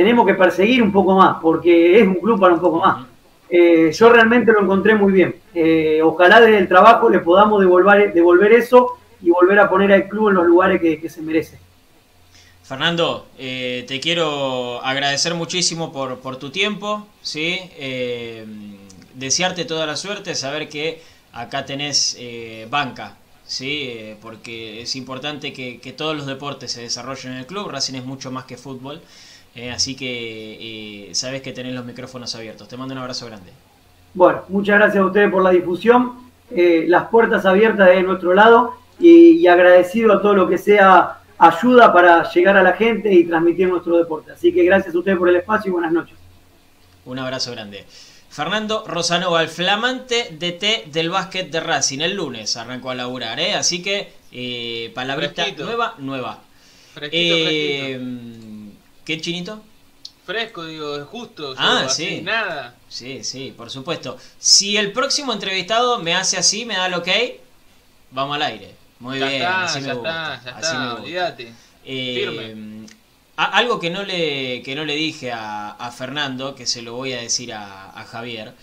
tenemos que perseguir un poco más, porque es un club para un poco más. Eh, yo realmente lo encontré muy bien. Eh, ojalá desde el trabajo le podamos devolver, eso y volver a poner al club en los lugares que, se merece. Fernando, eh, te quiero agradecer muchísimo por, por tu tiempo, ¿sí? desearte toda la suerte, saber que acá tenés banca, ¿sí? porque es importante que, que todos los deportes se desarrollen en el club, Racing es mucho más que fútbol. Eh, así que eh, sabes que tenés los micrófonos abiertos. Te mando un abrazo grande. Bueno, muchas gracias a ustedes por la difusión. Eh, las puertas abiertas de nuestro lado y, agradecido a todo lo que sea ayuda para llegar a la gente y transmitir nuestro deporte. Así que gracias a ustedes por el espacio y buenas noches. Un abrazo grande. Fernando Rosanova, el flamante DT del básquet de Racing. El lunes arrancó a laburar, ¿eh? así que eh, palabrita nueva, nueva. ¿Qué chinito? Fresco, digo, justo. Ah, sí. Nada. Sí, sí, por supuesto. Si el próximo entrevistado me hace así, me da el ok, vamos al aire. Muy bien, está, así me gusta. Está, ya así está, olvídate. Eh, algo que no le, que no le dije a, Fernando, que se lo voy a decir a, Javier,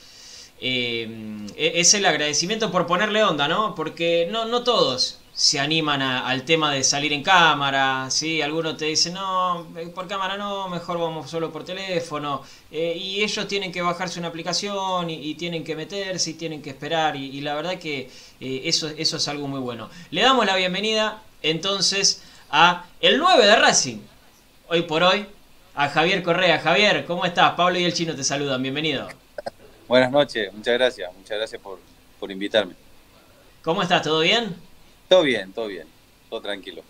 eh, es el agradecimiento por ponerle onda, ¿no? Porque no, no todos se animan al tema de salir en cámara, ¿sí? Algunos te dicen, no, por cámara no, mejor vamos solo por teléfono. Eh, y ellos tienen que bajarse una aplicación y, tienen que meterse y tienen que esperar. Y, la verdad que eh, eso, eso es algo muy bueno. Le damos la bienvenida entonces a el 9 de Racing, hoy por hoy, a Javier Correa. Javier, ¿cómo estás? Pablo y el chino te saludan, bienvenido. Buenas noches, muchas gracias, muchas gracias por, por invitarme. ¿Cómo estás? ¿Todo bien? Todo bien, todo bien, todo tranquilo.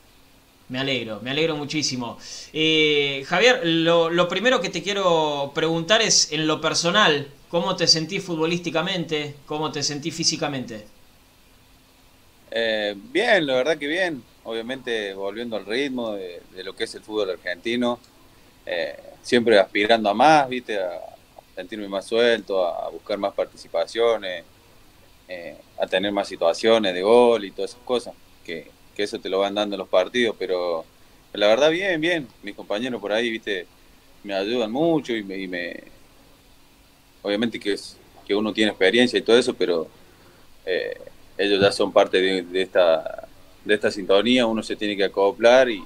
Me alegro, me alegro muchísimo. Eh, Javier, lo, primero que te quiero preguntar es en lo personal, ¿cómo te sentís futbolísticamente? ¿Cómo te sentís físicamente? Eh, bien, la verdad que bien. Obviamente volviendo al ritmo de, lo que es el fútbol argentino. Eh, siempre aspirando a más, ¿viste? A, sentirme más suelto, a buscar más participaciones. Eh, a tener más situaciones de gol y todas esas cosas, que, eso te lo van dando los partidos, pero la verdad bien, bien, mis compañeros por ahí, viste, me ayudan mucho y me, obviamente que es que uno tiene experiencia y todo eso, pero eh, ellos ya son parte de, esta de esta sintonía, uno se tiene que acoplar y,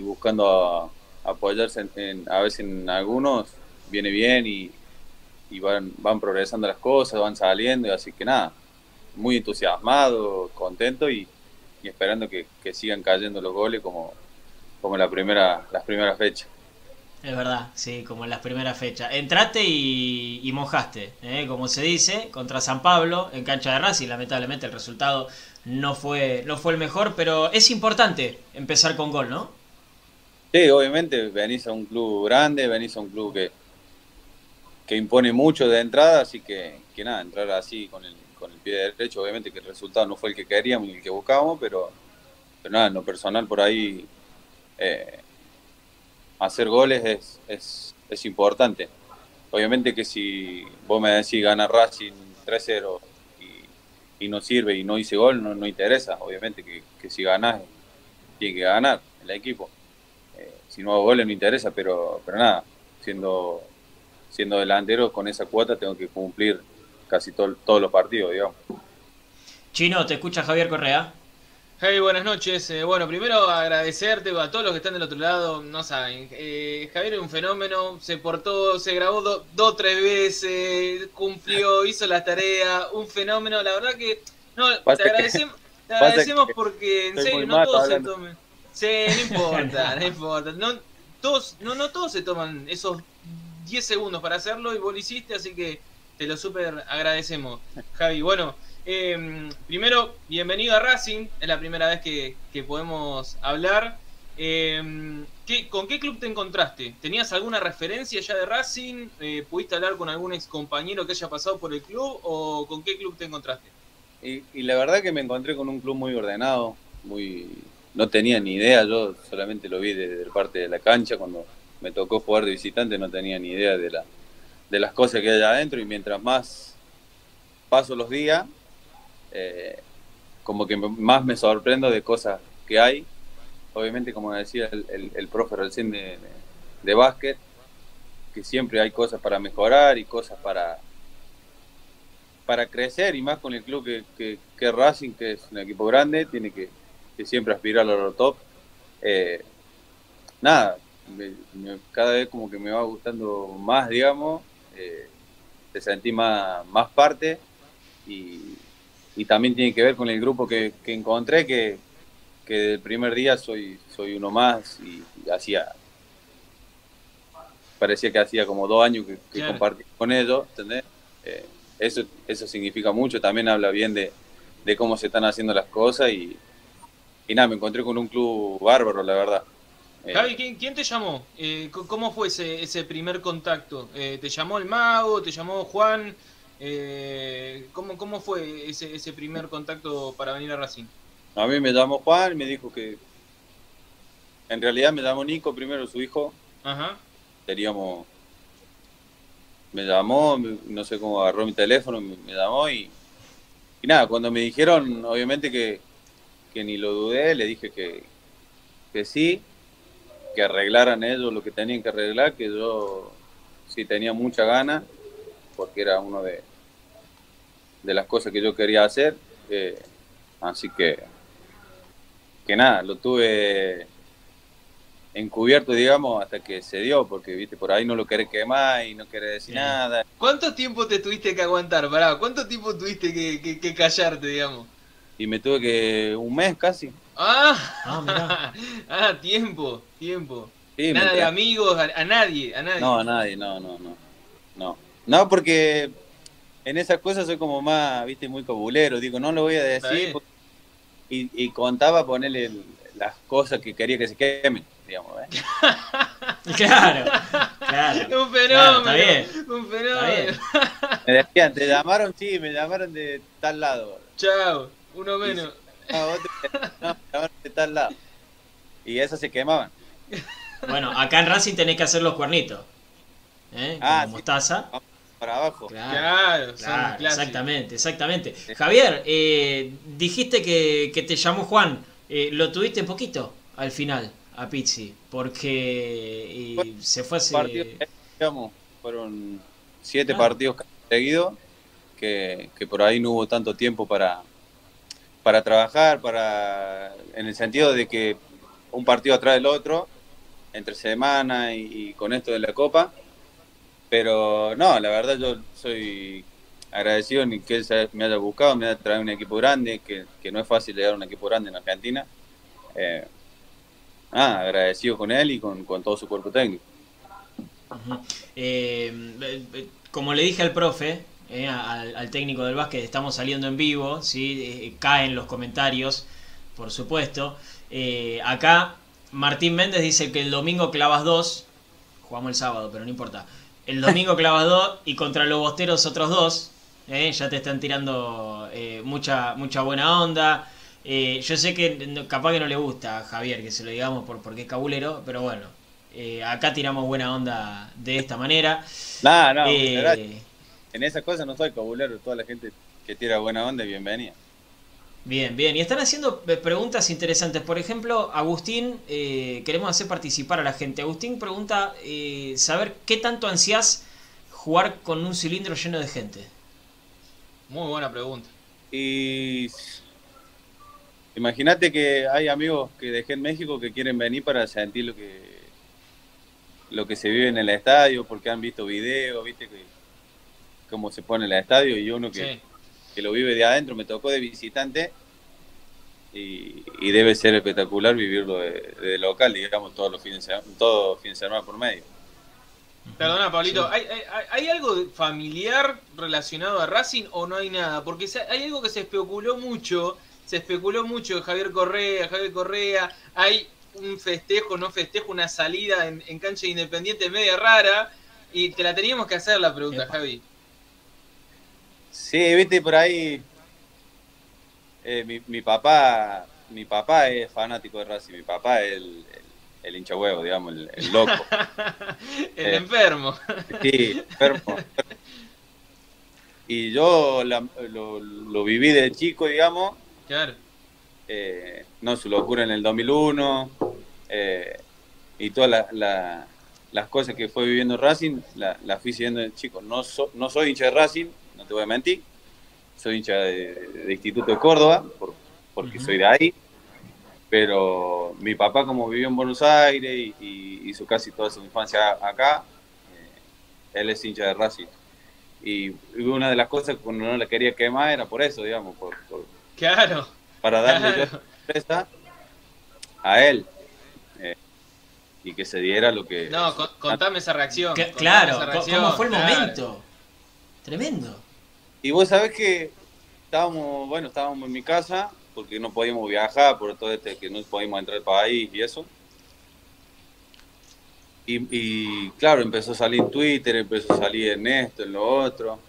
buscando apoyarse en, a veces en algunos viene bien y, y van, van progresando las cosas, van saliendo, y así que nada, muy entusiasmado, contento y, esperando que, sigan cayendo los goles como, como la primera, las primeras fechas. Es verdad, sí, como en las primeras fechas. Entraste y, mojaste, ¿eh? como se dice, contra San Pablo en cancha de Racing. Lamentablemente el resultado no fue, no fue el mejor, pero es importante empezar con gol, ¿no? Sí, obviamente venís a un club grande, venís a un club que, que impone mucho de entrada, así que, que nada, entrar así con el, con el pie derecho, obviamente que el resultado no fue el que queríamos ni el que buscábamos, pero, pero nada, en lo personal por ahí eh, hacer goles es, es, es, importante. Obviamente que si vos me decís gana Racing 3-0 y, y, no sirve y no hice gol, no, no interesa. Obviamente que, que si ganás, tiene que ganar el equipo. Eh, si no hago goles no interesa, pero, pero nada, siendo siendo delantero con esa cuota tengo que cumplir casi todos los partidos, digamos. Chino, te escucha Javier Correa. Hey, buenas noches. Eh, bueno, primero agradecerte a todos los que están del otro lado. No saben, eh, Javier es un fenómeno, se portó, se grabó dos, o tres veces, cumplió, hizo la tarea, un fenómeno. La verdad que no, te agradecemos, te agradecemos porque en serio no todos se toman. Sí, no importa, no importa. No todos, no, no todos se toman esos 10 segundos para hacerlo y vos lo hiciste, así que te lo súper agradecemos, Javi. Bueno, em, primero, bienvenido a Racing, es la primera vez que, podemos hablar. Em, ¿Con qué club te encontraste? ¿Tenías alguna referencia ya de Racing? Eh, ¿Pudiste hablar con algún ex compañero que haya pasado por el club? ¿O con qué club te encontraste? Y, y la verdad que me encontré con un club muy ordenado, muy no tenía ni idea, yo solamente lo vi desde parte de la cancha cuando me tocó jugar de visitante, no tenía ni idea de, la, de las cosas que hay adentro y mientras más paso los días, eh, como que más me sorprendo de cosas que hay. Obviamente, como decía el, el, profe recién de, de, básquet, siempre hay cosas para mejorar y cosas para, para crecer y más con el club que, que, Racing, que es un equipo grande, tiene que, siempre aspirar a lo top. Eh, nada, cada vez como que me va gustando más, digamos, eh, te sentí más, más parte y, también tiene que ver con el grupo que, encontré, que, que del primer día soy, soy uno más y, hacía, parecía que hacía como dos años que, compartí con ellos, ¿entendés? Eh, eso, eso significa mucho, también habla bien de, cómo se están haciendo las cosas y, y nada, me encontré con un club bárbaro, la verdad. Eh, Javi, ¿quién, te llamó? Eh, ¿Cómo fue ese, ese primer contacto? Eh, ¿Te llamó el mago? ¿Te llamó Juan? ¿cómo, ¿Cómo fue ese, ese primer contacto para venir a Racing? A mí me llamó Juan, me dijo que... En realidad me llamó Nico primero, su hijo. Ajá. Teníamos... Me llamó, no sé cómo agarró mi teléfono, me, llamó y... Y nada, cuando me dijeron, obviamente que, que ni lo dudé, le dije que, que sí que arreglaran ellos lo que tenían que arreglar, que yo sí tenía mucha gana, porque era uno de, de las cosas que yo quería hacer. Eh, así que, que nada, lo tuve encubierto, digamos, hasta que se dio, porque viste, por ahí no lo querés quemar y no querés decir nada. ¿Cuánto tiempo te tuviste que aguantar, pará? ¿Cuánto tiempo tuviste que, que callarte, digamos? Y me tuve que un mes casi. Ah, ah, ah tiempo, tiempo. Nada de amigos, a, nadie, a nadie. No, a nadie, no, no, no. No, no porque en esas cosas soy como más, viste, muy cabulero. Digo, no lo voy a decir. Y, contaba ponerle las cosas que quería que se quemen, digamos. ¿eh? claro, claro. Un fenómeno, un fenómeno. Me decían, te llamaron, sí, me llamaron de tal lado. Chao, uno menos. Y esas se quemaban. Bueno, acá en Racing tenés que hacer los cuernitos. ¿eh? Ah, mostaza. Para abajo. Claro, exactamente, exactamente. Javier, eh, dijiste que, te llamó Juan. Eh, ¿Lo tuviste poquito al final a Pizzi? Porque se fue hace... fueron siete ah. partidos seguidos que, que por ahí no hubo tanto tiempo para, para trabajar, para en el sentido de que un partido atrás del otro, entre semana y, con esto de la Copa. Pero no, la verdad yo soy agradecido ni que él me haya buscado, me haya traído un equipo grande, que, no es fácil llegar a un equipo grande en Argentina. Eh, agradecido con él y con, todo su cuerpo técnico. Eh, eh, como le dije al profe, eh, al, técnico del básquet, estamos saliendo en vivo, ¿sí? Eh, caen los comentarios, por supuesto. Eh, acá Martín Méndez dice que el domingo clavas dos, jugamos el sábado, pero no importa. El domingo clavas dos y contra los bosteros otros dos. ya te están tirando mucha, mucha buena onda. yo sé que capaz que no le gusta a Javier que se lo digamos por, porque es cabulero, pero bueno, acá tiramos buena onda de esta manera. No, no, en esas cosas no soy cabulero, toda la gente que tira buena onda, bienvenida. Bien, bien. Y están haciendo eh, preguntas interesantes. Por ejemplo, Agustín, eh, queremos hacer participar a la gente. Agustín pregunta, eh, saber qué tanto ansias jugar con un cilindro lleno de gente. Muy buena pregunta. Y imagínate que hay amigos que dejé en México que quieren venir para sentir lo que lo que se vive en el estadio, porque han visto videos, viste que cómo se pone el estadio y uno que, lo vive de adentro, me tocó de visitante y, debe ser espectacular vivirlo de, local, digamos, todos los fines de semana, todos fines de semana por medio. Perdona, Pablito, ¿hay, algo familiar relacionado a Racing o no hay nada? Porque hay algo que se especuló mucho, se especuló mucho de Javier Correa, Javier Correa, hay un festejo, no festejo, una salida en, cancha independiente media rara, y te la teníamos que hacer la pregunta, Javi. Sí, viste, por ahí eh, mi, mi, papá mi papá es fanático de Racing, mi papá es el, el, hincha huevo, digamos, el, loco. el eh, enfermo. Sí, enfermo. Y yo lo, lo, viví de chico, digamos. Claro. Eh, no, su locura en el 2001 y toda la, las cosas que fue viviendo Racing, las la fui siguiendo de chico. No, no soy hincha de Racing, te voy a mentir. Soy hincha de, Instituto de Córdoba, porque soy de ahí. Pero mi papá, como vivió en Buenos Aires y, hizo casi toda su infancia acá, eh, él es hincha de Racing. Y una de las cosas que no la quería quemar era por eso, digamos. Por, claro. Para darle sorpresa a él y que se diera lo que... No, contame esa reacción. claro, ¿cómo fue el momento? Tremendo. Y vos sabés que estábamos, bueno, estábamos en mi casa porque no podíamos viajar por todo este que no podíamos entrar al país y eso. Y, claro, empezó a salir Twitter, empezó a salir en esto, en lo otro.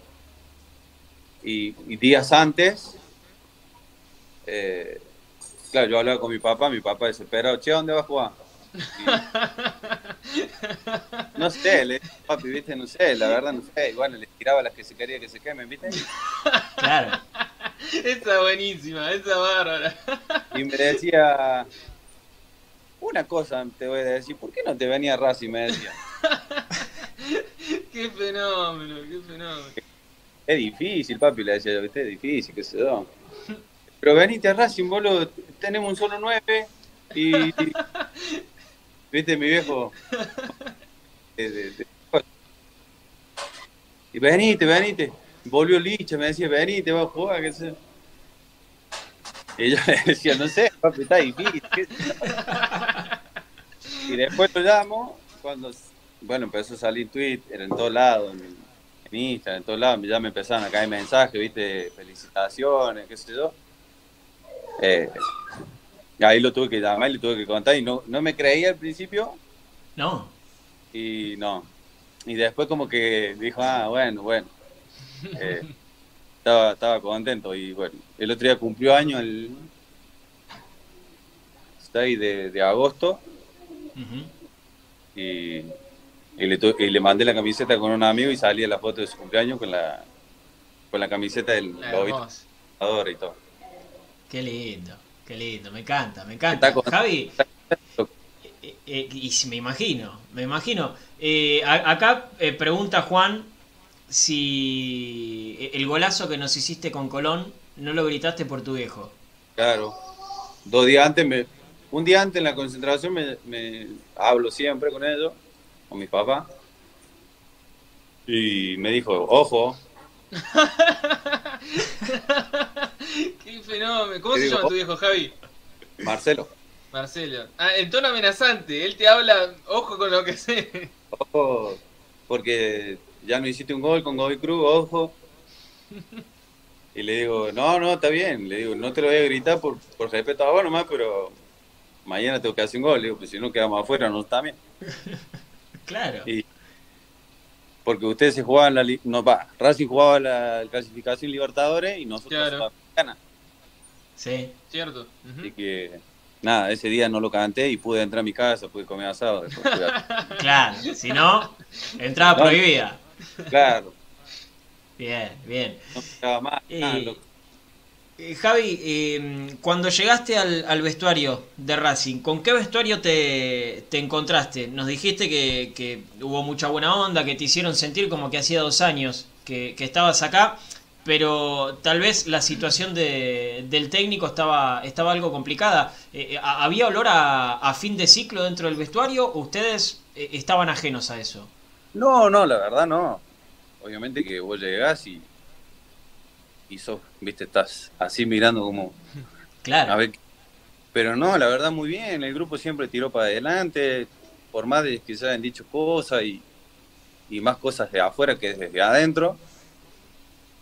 Y, días antes, eh, claro, yo hablaba con mi papá, mi papá desesperado, che, ¿dónde vas a jugar? No sé, le papi, viste, no sé, la verdad no sé. Igual le tiraba las que se quería que se quemen, viste. Claro. Esa buenísima, esa bárbara. Y me decía, una cosa te voy a decir, ¿por qué no te venía Racing? Me decía. qué fenómeno, qué fenómeno. Es difícil, papi, le decía yo, viste, es difícil, qué sé yo. Pero venite a Racing, boludo, tenemos un solo nueve y ¿Viste mi viejo? y venite, venite. Volvió Licha, me decía, venite, va a jugar, qué sé. Y yo le decía, no sé, papi, está difícil. y después lo llamo, cuando, bueno, empezó a salir Twitter en todos lados, en, Instagram, en todos lados, ya me empezaron a caer mensajes, viste, felicitaciones, qué sé yo. Eh, ahí lo tuve que llamar y le tuve que contar y no, no me creía al principio. No. Y no. Y después como que dijo, ah, bueno, bueno. Eh, estaba, estaba contento y bueno, el otro día cumplió año el 6 de, de agosto y, y, le y le mandé la camiseta con un amigo y salía la foto de su cumpleaños con la con la camiseta del y todo. Qué lindo. Qué lindo, me encanta, me encanta. Javi, eh, eh, y me imagino, me imagino. Eh, acá pregunta Juan si el golazo que nos hiciste con Colón no lo gritaste por tu viejo. Claro, dos días antes, me, un día antes en la concentración me, me hablo siempre con ellos, con mi papá, y me dijo, ojo. Qué fenómeno. ¿Cómo se llama tu viejo, Javi? Marcelo. Marcelo. Ah, en tono amenazante. Él te habla, ojo con lo que sé. Ojo, porque ya no hiciste un gol con Gobi Cruz, ojo. Y le digo, no, no, está bien. Le digo, no te lo voy a gritar por, por respeto a vos nomás, pero mañana tengo que hacer un gol. Le digo, pues si no quedamos afuera, no está bien. claro. Y, porque ustedes se jugaban la no va, Racing jugaba la clasificación Libertadores y nosotros claro. la Sí, cierto. Así que nada, ese día no lo canté y pude entrar a mi casa, pude comer asado. claro, si no, entrada prohibida. Claro. Bien, bien. No más. Eh, eh, Javi, eh, cuando llegaste al, vestuario de Racing, ¿con qué vestuario te, encontraste? Nos dijiste que, hubo mucha buena onda, que te hicieron sentir como que hacía dos años que, estabas acá, pero tal vez la situación del técnico estaba, estaba algo complicada. Eh, ¿Había olor a, fin de ciclo dentro del vestuario o ustedes estaban ajenos a eso? No, no, la verdad no. Obviamente que vos llegás y y viste, estás así mirando como... Claro. A ver, pero no, la verdad muy bien, el grupo siempre tiró para adelante, por más de que se hayan dicho cosas y, más cosas de afuera que desde adentro.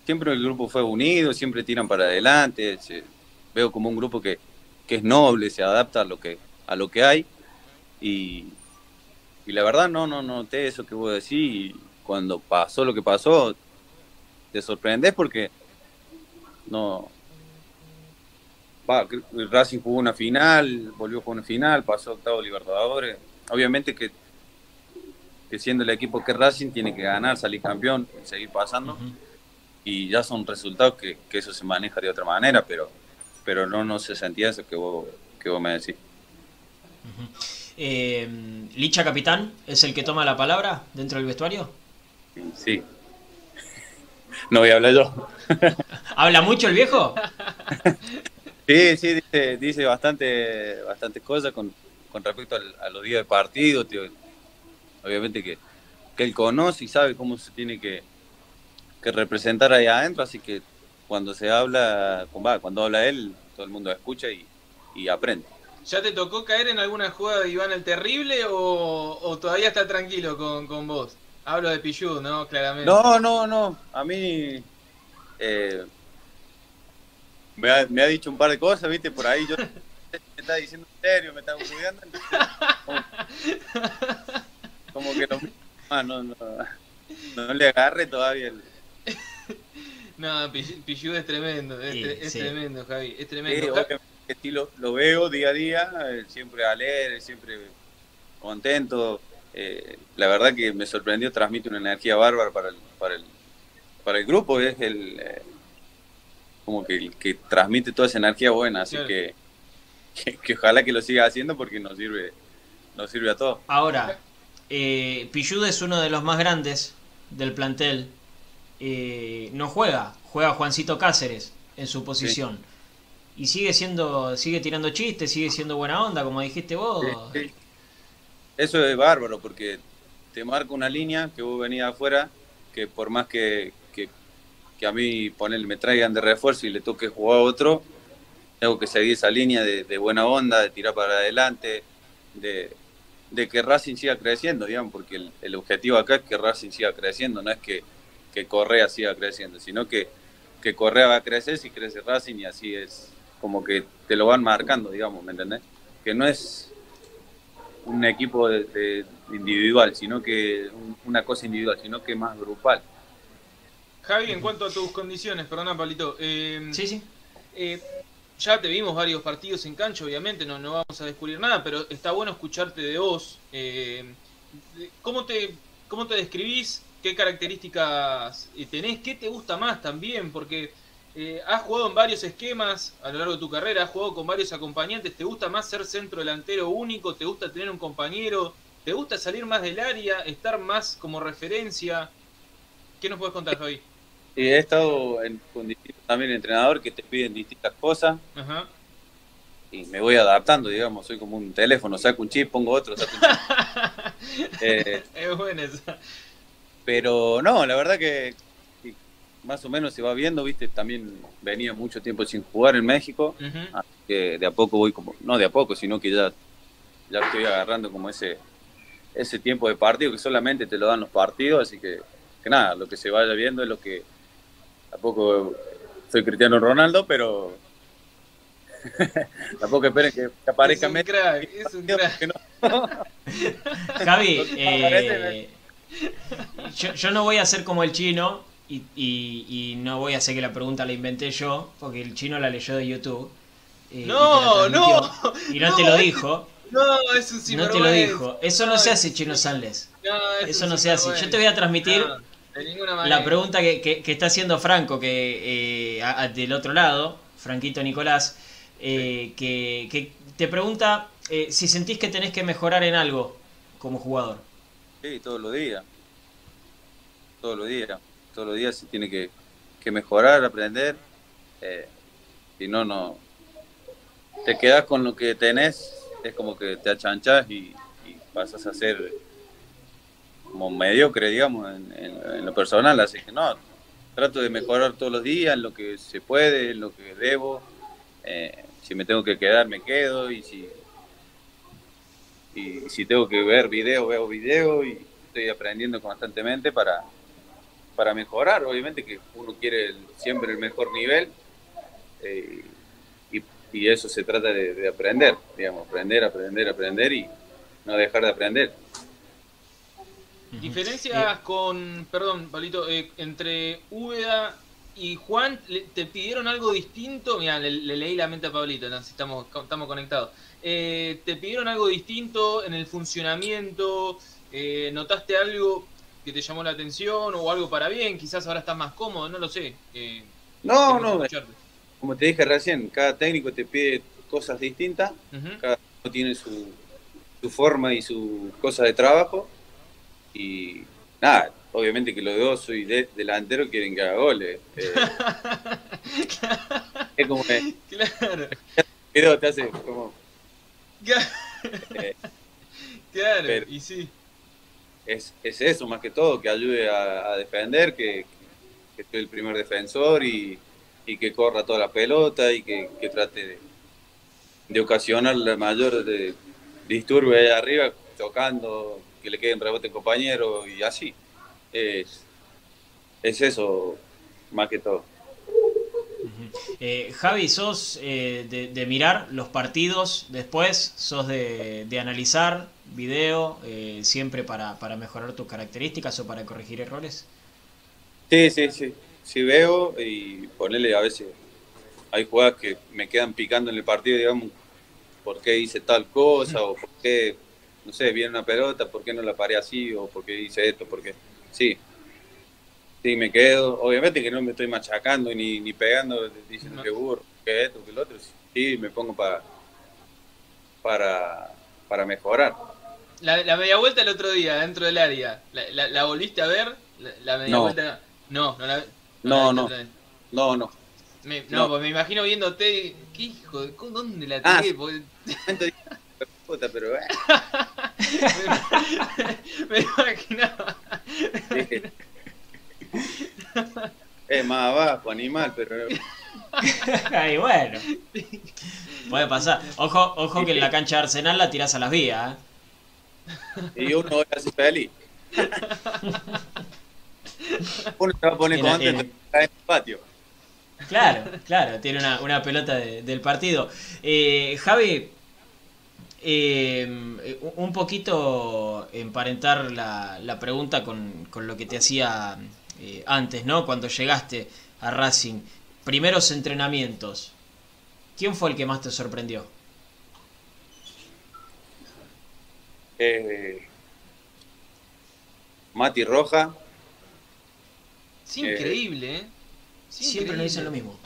Siempre el grupo fue unido, siempre tiran para adelante, veo como un grupo que, que es noble, se adapta a lo que, a lo que hay y, y la verdad no, no noté eso que vos decís y cuando pasó lo que pasó, te sorprendes porque no. Va, Racing jugó una final, volvió a jugar una final, pasó octavo Libertadores. Obviamente que, que siendo el equipo que Racing tiene que ganar, salir campeón, seguir pasando. Y ya son resultados que, eso se maneja de otra manera, pero, pero no, no se sentía eso que vos, que vos me decís. Eh, ¿Licha Capitán es el que toma la palabra dentro del vestuario? Sí. No voy a hablar yo. ¿Habla mucho el viejo? Sí, sí, dice, dice bastante, bastantes cosas con, con respecto a los días de partido. Tío. Obviamente que, que él conoce y sabe cómo se tiene que, que representar ahí adentro, así que cuando se habla, cuando habla él, todo el mundo escucha y, y aprende. ¿Ya te tocó caer en alguna jugada de Iván el Terrible o, todavía está tranquilo con, con, vos? Hablo de Pichu, ¿no? Claramente. No, no, no. A mí eh, me, ha, me, ha, dicho un par de cosas, ¿viste? Por ahí yo me está diciendo en serio, me está estudiando. Como, que no, no, no, no le agarre todavía el, no, Pichu es tremendo, es, tremendo, Javi, es tremendo. Sí, lo, lo, veo día a día, eh, siempre alegre, siempre contento. Eh, la verdad que me sorprendió, transmite una energía bárbara para el, para el, para el grupo, es el eh, como que, que transmite toda esa energía buena, así que, que, ojalá que lo siga haciendo porque nos sirve, nos sirve a todos. Ahora, eh, es uno de los más grandes del plantel eh, no juega, juega Juancito Cáceres en su posición. Y sigue siendo, sigue tirando chistes, sigue siendo buena onda, como dijiste vos. Eso es bárbaro, porque te marca una línea que vos venís afuera, que por más que, que, a mí poner, me traigan de refuerzo y le toque jugar a otro, tengo que seguir esa línea de, buena onda, de tirar para adelante, de, de, que Racing siga creciendo, digamos, porque el, el objetivo acá es que Racing siga creciendo, no es que que Correa siga creciendo, sino que, que Correa va a crecer si crece Racing y así es como que te lo van marcando, digamos, ¿me entendés? Que no es un equipo de, individual, sino que una cosa individual, sino que más grupal. Javi, en cuanto a tus condiciones, perdona, Pablito. Eh, sí, sí. Eh, ya te vimos varios partidos en cancha, obviamente, no, no vamos a descubrir nada, pero está bueno escucharte de vos. Eh, ¿cómo, te, ¿Cómo te describís qué características eh, tenés, qué te gusta más también, porque eh, has jugado en varios esquemas a lo largo de tu carrera, has jugado con varios acompañantes, ¿te gusta más ser centro delantero único? ¿Te gusta tener un compañero? ¿Te gusta salir más del área, estar más como referencia? ¿Qué nos puedes contar, Javi? he estado en, con distintos también entrenador que te piden distintas cosas. Y me voy adaptando, digamos, soy como un teléfono, saco un chip, pongo otro, saco un chip. Eh, es buena esa. Pero no, la verdad que, más o menos se va viendo, viste, también venía mucho tiempo sin jugar en México, así que de a poco voy como, no de a poco, sino que ya, ya estoy agarrando como ese, ese tiempo de partido que solamente te lo dan los partidos, así que, que nada, lo que se vaya viendo es lo que tampoco soy Cristiano Ronaldo, pero Tampoco esperen que aparezca es un crack, es un crack. Javi, eh, yo, no voy a ser como el chino y, no voy a hacer que la pregunta la inventé yo, porque el chino la leyó de YouTube. Eh, no, no. Y no, te lo dijo. No, es un No te lo dijo. Eso no, se hace, Chino Sanles. Eso no se hace. Yo te voy a transmitir la pregunta que, está haciendo Franco, que eh, del otro lado, Franquito Nicolás, eh, que, te pregunta si sentís que tenés que mejorar en algo como jugador. Sí, todos los días. Todos los días. Todos los días se tiene que, mejorar, aprender. Eh, si no, no. Te quedas con lo que tenés, es como que te achanchas y, pasas a ser como mediocre, digamos, en, lo personal. Así que no, trato de mejorar todos los días en lo que se puede, en lo que debo. Eh, si me tengo que quedar, me quedo. Y si y si tengo que ver video, veo video y estoy aprendiendo constantemente para, para mejorar. Obviamente que uno quiere siempre el mejor nivel eh, y, y, eso se trata de, aprender, digamos, aprender, aprender, aprender y no dejar de aprender. Diferencias con, perdón, Palito, eh, entre Úbeda y Juan, ¿te pidieron algo distinto? Mira, le, leí la mente a Pablito, estamos, estamos conectados. Eh, ¿Te pidieron algo distinto en el funcionamiento? Eh, ¿Notaste algo que te llamó la atención o algo para bien? Quizás ahora estás más cómodo, no lo sé. Eh, no, no. Como te dije recién, cada técnico te pide cosas distintas, cada uno tiene su, su forma y su cosa de trabajo. Y nada, obviamente que los dos soy de, delantero quieren que haga goles. Eh, es como que claro. te hace como eh, claro, y sí. Es, es, eso más que todo, que ayude a, defender, que, que, el primer defensor y, y, que corra toda la pelota y que, que trate de, de ocasionar la mayor de, disturbio ahí arriba, tocando, que le queden rebote compañero y así. Es, es eso más que todo. Eh, Javi, ¿sos eh, de, mirar los partidos después? ¿Sos de, analizar video eh, siempre para, mejorar tus características o para corregir errores? Sí, sí, sí. Sí veo y ponerle a veces hay jugadas que me quedan picando en el partido, digamos, por qué hice tal cosa o por qué, no sé, viene una pelota, por qué no la paré así o por qué hice esto, porque sí, Sí, me quedo. Obviamente que no me estoy machacando ni, ni pegando diciendo que burro, que esto, que lo otro. Sí, me pongo para para, para mejorar. La, la, media vuelta el otro día dentro del área, ¿la, la, volviste a ver? La, media vuelta. No, no la No, no. No, no. Me, no, pues me imagino viéndote. ¿Qué hijo? De, ¿Dónde la ah, tiré? Ah, puta, pero. Eh. me, me, imaginaba. Es más abajo, animal, pero. Ay, bueno. Puede pasar. Ojo, ojo que en la cancha de Arsenal la tiras a las vías. ¿eh? Y uno así feliz. uno se va a poner contento en el patio. Claro, claro, tiene una, una pelota del partido. Eh, Javi, eh, un poquito emparentar la, la pregunta con, con, lo que te hacía eh, antes, ¿no? Cuando llegaste a Racing. Primeros entrenamientos. ¿Quién fue el que más te sorprendió? Eh, Mati Roja. Es increíble, ¿eh? Siempre nos dicen lo mismo.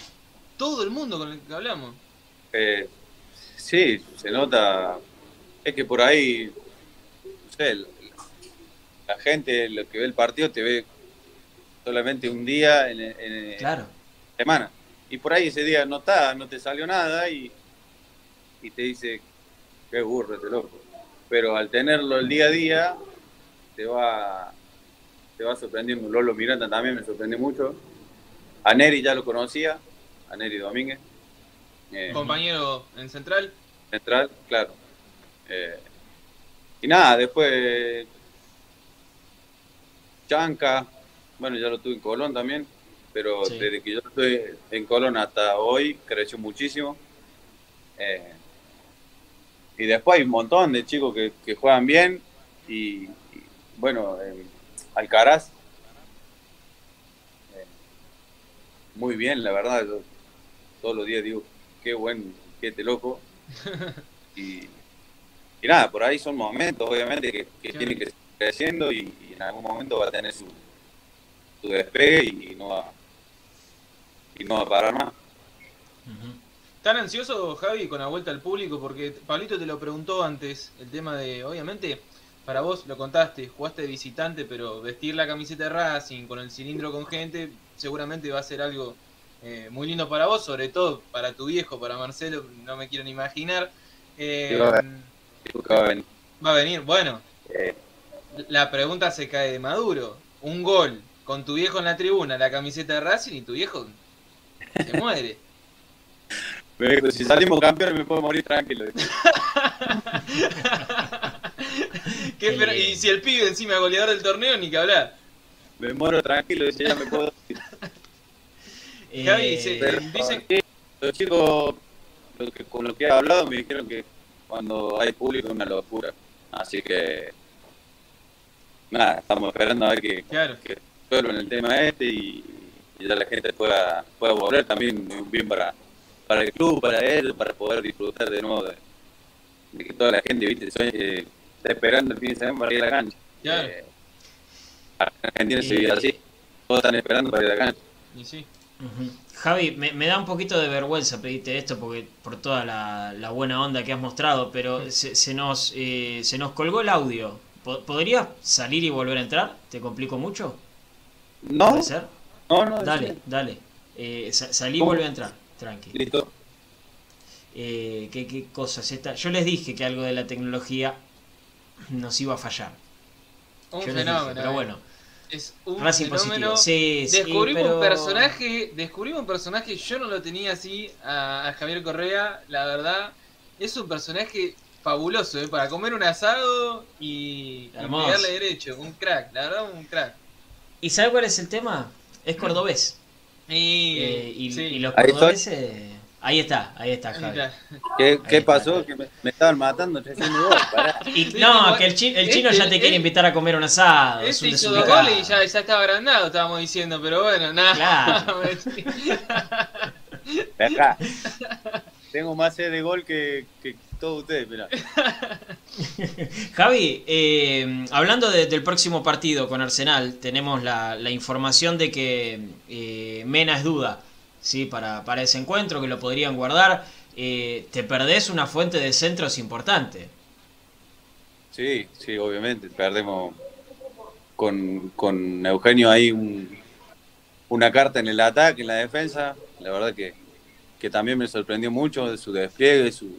Todo el mundo con el que hablamos. Eh, sí, se nota. Es que por ahí, no sé, la gente, lo que ve el partido, te ve solamente un día en, en, claro. semana. Y por ahí ese día no está, no te salió nada y, y te dice, qué burro este loco. Pero al tenerlo el día a día, te va, te va sorprendiendo. Lolo Miranda también me sorprende mucho. A Neri ya lo conocía, a Neri Domínguez. Eh, Compañero en Central. Central, claro. Eh, y nada, después Chanca, bueno, ya lo tuve en Colón también, pero desde que yo estoy en Colón hasta hoy creció muchísimo. Eh, y después hay un montón de chicos que, juegan bien y, bueno, Alcaraz, eh, muy bien, la verdad, todos los días digo, qué buen, qué te loco. y, nada, por ahí son momentos, obviamente, que, que tienen que seguir creciendo y en algún momento va a tener su, despegue y no va, y no va a parar más. ¿Tan ansioso, Javi, con la vuelta al público? Porque Pablito te lo preguntó antes, el tema de, obviamente, para vos lo contaste, jugaste de visitante, pero vestir la camiseta de Racing con el cilindro con gente, seguramente va a ser algo eh, muy lindo para vos, sobre todo para tu viejo, para Marcelo, no me quiero ni imaginar. Eh, va, a venir. va a venir, bueno. Eh. La pregunta se cae de Maduro. Un gol con tu viejo en la tribuna, la camiseta de Racing y tu viejo se muere. Pero si salimos campeones me puedo morir tranquilo. y si el pibe encima goleador del torneo, ni que hablar. Me muero tranquilo, dice ya me puedo. Javi, dice, eh, los chicos con lo que he hablado me dijeron que cuando hay público es una locura. Así que nada, estamos esperando a ver que, claro en el tema este y, ya la gente pueda, pueda volver también bien para, para el club, para él, para poder disfrutar de nuevo de, que toda la gente ¿viste? Eh, está esperando el fin de semana para ir a la cancha. Claro. Eh, Argentina se vive así, todos están esperando para ir a la cancha. Y sí. Javi, me, da un poquito de vergüenza pedirte esto porque por toda la, buena onda que has mostrado, pero se, nos, eh, se nos colgó el audio. ¿Podrías salir y volver a entrar? ¿Te complico mucho? No. ¿Puede ser? No, no. Dale, dale. Eh, salí y vuelve a entrar. Tranqui. Listo. Eh, ¿qué, ¿Qué cosas? Esta? Yo les dije que algo de la tecnología nos iba a fallar. Un fenómeno. pero bueno es un fenómeno. descubrimos un personaje, descubrimos un personaje, yo no lo tenía así a, Javier Correa, la verdad, es un personaje fabuloso, ¿eh? para comer un asado y, pegarle derecho, un crack, la verdad un crack. ¿Y sabe cuál es el tema? Es cordobés. Y, eh, y los cordobeses Ahí está, ahí está, Javi. ¿Qué, qué pasó? Que me, estaban matando no, que el, chino ya te quiere invitar a comer un asado. Este hizo dos goles y ya, ya, estaba agrandado, estábamos diciendo, pero bueno, nada. Claro. Tengo más sed de gol que, que todos ustedes, mirá. Javi, eh, hablando del próximo partido con Arsenal, tenemos la, la información de que eh, Mena es duda. ¿sí? para, para ese encuentro, que lo podrían guardar. Eh, te perdés una fuente de centros importante. Sí, sí, obviamente. Perdemos con, con Eugenio ahí una carta en el ataque, en la defensa. La verdad que, que también me sorprendió mucho de su despliegue, su,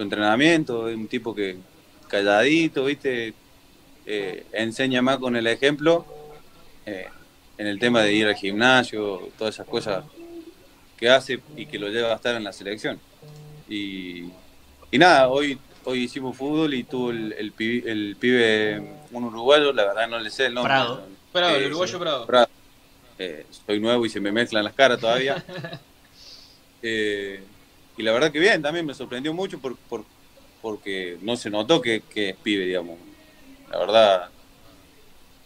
su entrenamiento. Es un tipo que calladito, ¿viste? Eh, enseña más con el ejemplo. Eh, en el tema de ir al gimnasio, todas esas cosas que hace y que lo lleva a estar en la selección. Y, nada, hoy, hoy hicimos fútbol y tuvo el, el, pibe, un uruguayo, la verdad no le sé el nombre. Prado. Prado, el uruguayo Prado. Eh, soy nuevo y se me mezclan las caras todavía. Eh, y la verdad que bien, también me sorprendió mucho por, por, porque no se notó que, que es pibe, digamos. La verdad,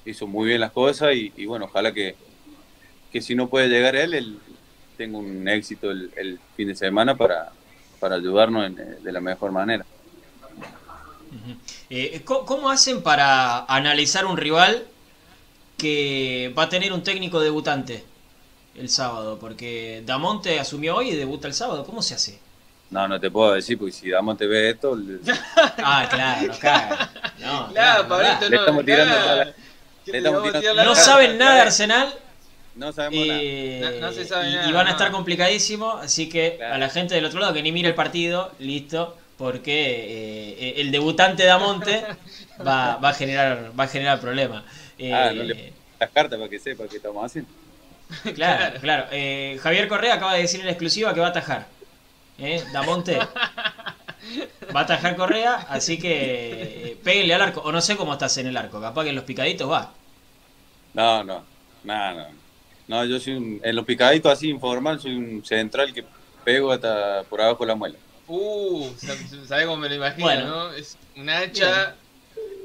hizo muy bien las cosas y, bueno, ojalá que, que, si no puede llegar él, él tenga un éxito el, fin de semana para, para ayudarnos de la mejor manera. Eh, ¿Cómo hacen para analizar un rival que va a tener un técnico debutante el sábado? Porque Damonte asumió hoy y debuta el sábado. ¿Cómo se hace? No, no te puedo decir, porque si Damonte ve esto... ah, claro, caga. No, claro, Pablito, no, estamos tirando no saben nada de Arsenal. No sabemos nada. No, se sabe y, nada. Y van a estar complicadísimos, así que a la gente del otro lado que ni mire el partido, listo, porque eh, el debutante de Amonte va, va, a generar va a generar problemas. ah, no le eh, las cartas para que sepa qué estamos haciendo. Claro, claro. Eh, Javier Correa acaba de decir en exclusiva que va a atajar. ¿Eh? Damonte. Va a atajar Correa, así que eh, péguenle al arco. O no sé cómo estás en el arco, capaz que en los picaditos va. No, no, no, no. No, yo soy un, en los picaditos así informal, soy un central que pego hasta por abajo la muela. Uh, ¿sabes cómo me lo imagino, no? Es una hacha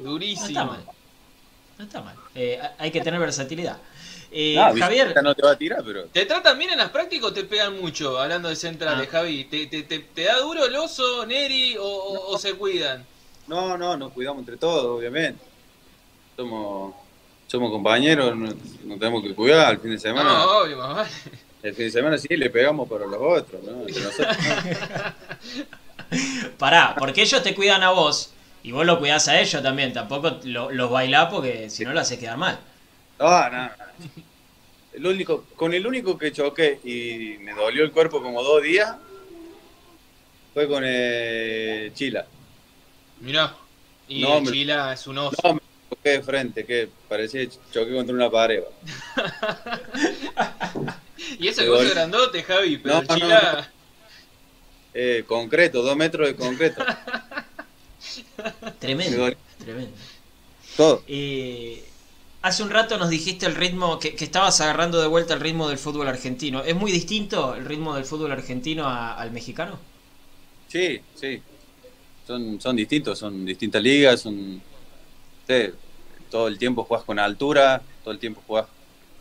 durísima. No está mal. No está mal. Eh, hay que tener versatilidad. Eh, Javier. No te va a tirar, pero. ¿Te tratan bien en las prácticas o te pegan mucho? Hablando de centrales, ah. Javi. ¿Te, te, te, da duro el oso, Neri, o, se cuidan? No, no, nos cuidamos entre todos, obviamente. Somos, somos compañeros, nos, tenemos que cuidar al fin de semana. No, obvio, mamá. El fin de semana sí le pegamos para los otros, ¿no? Pará, porque ellos te cuidan a vos y vos lo cuidás a ellos también. Tampoco los bailás porque si no lo haces quedar mal. No, no. El único, con el único que choqué y me dolió el cuerpo como dos días fue con el Chila. Mirá, y Chila es un oso. No, me choqué de frente, que parecía choqué contra una pared. y ese es grandote, Javi, pero Chila... Eh, concreto, dos metros de concreto. tremendo, tremendo. Todo. Eh, Hace un rato nos dijiste el ritmo, que, estabas agarrando de vuelta el ritmo del fútbol argentino. ¿Es muy distinto el ritmo del fútbol argentino al mexicano? Sí, sí. Son, son distintos, son distintas ligas, son... todo el tiempo juegas con altura, todo el tiempo juegas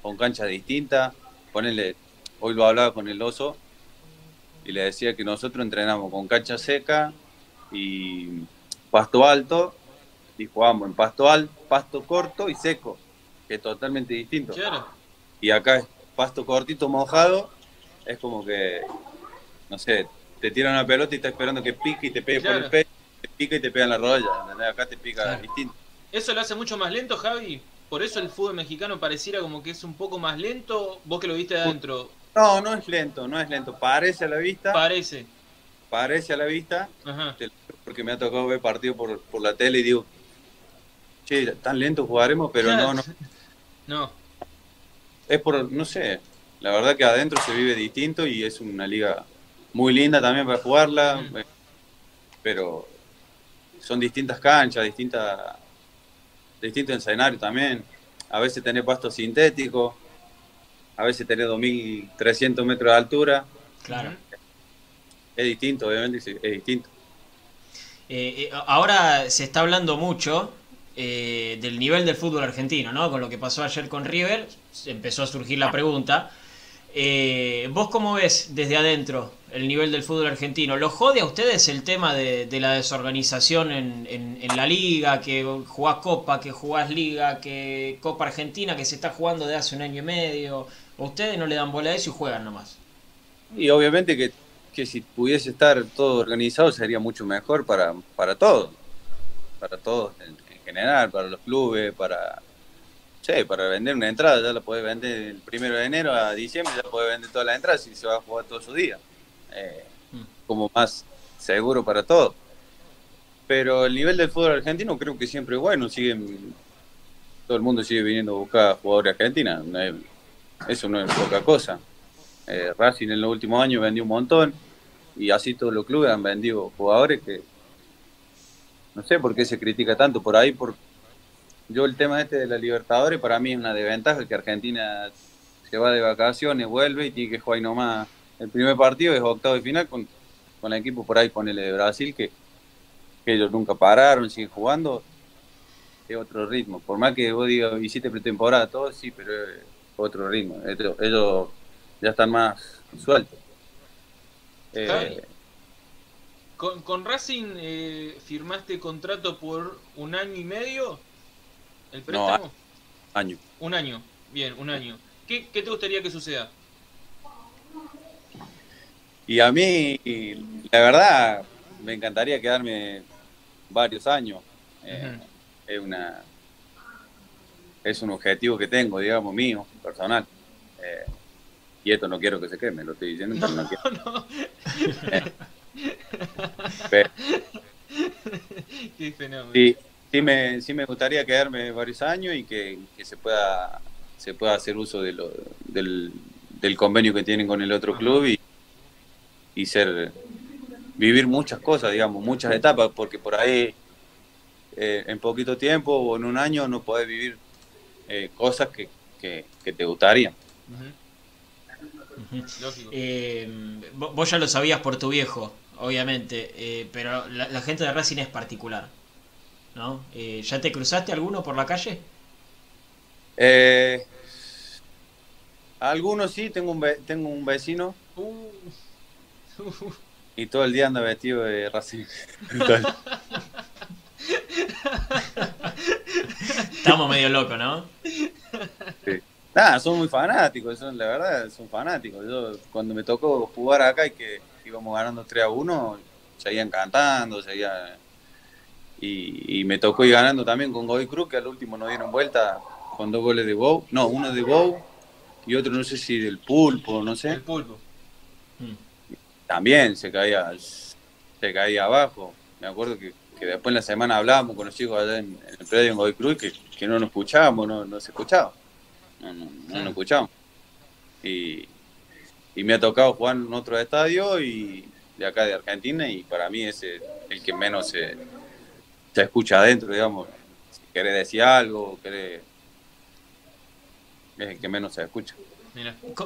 con canchas distintas. Ponele, hoy lo hablaba con el oso y le decía que nosotros entrenamos con cancha seca y pasto alto y jugamos en pasto alto, pasto corto y seco que es totalmente distinto. Y acá pasto cortito mojado, es como que, no sé, te tiran una pelota y estás esperando que pique y te pegue por el pecho, te pica y te pega en la rodilla, Acá te pica distinto. ¿Eso lo hace mucho más lento, Javi? Por eso el fútbol mexicano pareciera como que es un poco más lento, vos que lo viste adentro. No, no es lento, no es lento, parece a la vista. Parece. Parece a la vista, porque me ha tocado ver partido por, por la tele y digo, che, tan lento jugaremos, pero no, no. No. Es por, no sé, la verdad que adentro se vive distinto y es una liga muy linda también para jugarla, mm. pero son distintas canchas, distintas, distintos escenarios también. A veces tenés pasto sintético, a veces tenés 2.300 metros de altura. Claro. Es distinto, obviamente, es distinto. Eh, eh, ahora se está hablando mucho eh, del nivel del fútbol argentino, ¿no? Con lo que pasó ayer con River, empezó a surgir la pregunta. ¿Vos cómo ves desde adentro el nivel del fútbol argentino? ¿Lo jode a ustedes el tema de, la desorganización en, la liga, que jugás Copa, que jugás Liga, que Copa Argentina, que se está jugando de hace un año y medio? ¿O ustedes no le dan bola a eso y juegan nomás? Y obviamente que que si pudiese estar todo organizado sería mucho mejor para, para todos, para todos general, para los clubes, para, sí, para vender una entrada, ya la puedes vender el primero de enero a diciembre, ya puedes vender toda la entrada si se va a jugar todos sus días, eh, mm. como más seguro para todos. Pero el nivel del fútbol argentino creo que siempre es bueno, siguen, todo el mundo sigue viniendo a buscar jugadores argentinos, eso no es poca cosa. Eh, Racing en los últimos años vendió un montón y así todos los clubes han vendido jugadores que no sé por qué se critica tanto. Por ahí por yo el tema este de la Libertadores para mí es una desventaja que Argentina se va de vacaciones, vuelve y tiene que jugar nomás. El primer partido es octavo de final con, con el equipo por ahí ponele de Brasil que, ellos nunca pararon, siguen jugando. Es otro ritmo, por más que vos digas hiciste pretemporada todo, sí, pero es otro ritmo, ellos ya están más sueltos. Eh, con, Racing eh, firmaste contrato por un año y medio. ¿El préstamo? No, año. Un año, bien, un año. ¿Qué, te gustaría que suceda? Y a mí, la verdad, me encantaría quedarme varios años. Eh, es una es un objetivo que tengo, digamos, mío, personal. Y esto no quiero que se queme, lo estoy diciendo, pero no quiero. Qué fenómeno. Sí, sí me, sí me gustaría quedarme varios años y que, se pueda se pueda hacer uso de lo, del, del convenio que tienen con el otro club y, y ser vivir muchas cosas, digamos, muchas etapas, porque por ahí eh, en poquito tiempo o en un año no podés vivir eh, cosas que, que, te gustarían. Eh, vos ya lo sabías por tu viejo, obviamente, eh, pero la, gente de Racing es particular. ¿no? Eh, ¿Ya te cruzaste alguno por la calle? algunos sí, tengo un, tengo un vecino. Y todo el día anda vestido de Racing. Estamos medio locos, ¿no? Sí. Nada, son muy fanáticos, son, la verdad, son fanáticos. Yo cuando me tocó jugar acá y que íbamos ganando 3 a 1, seguían cantando, seguían... Y, y me tocó ir ganando también con Goy Cruz, que al último nos dieron vuelta con dos goles de Bow. No, uno de Bow y otro no sé si del Pulpo, no sé. El Pulpo. También se caía, se caía abajo. Me acuerdo que, después en la semana hablábamos con los chicos allá en, el predio en Goy Cruz que, que no nos escuchábamos, no, no se escuchaba no, no, no lo escuchamos. Y, y, me ha tocado jugar en otro estadio y de acá de Argentina y para mí es el, que menos se, se, escucha adentro, digamos. Si querés decir algo, querés, es el que menos se escucha.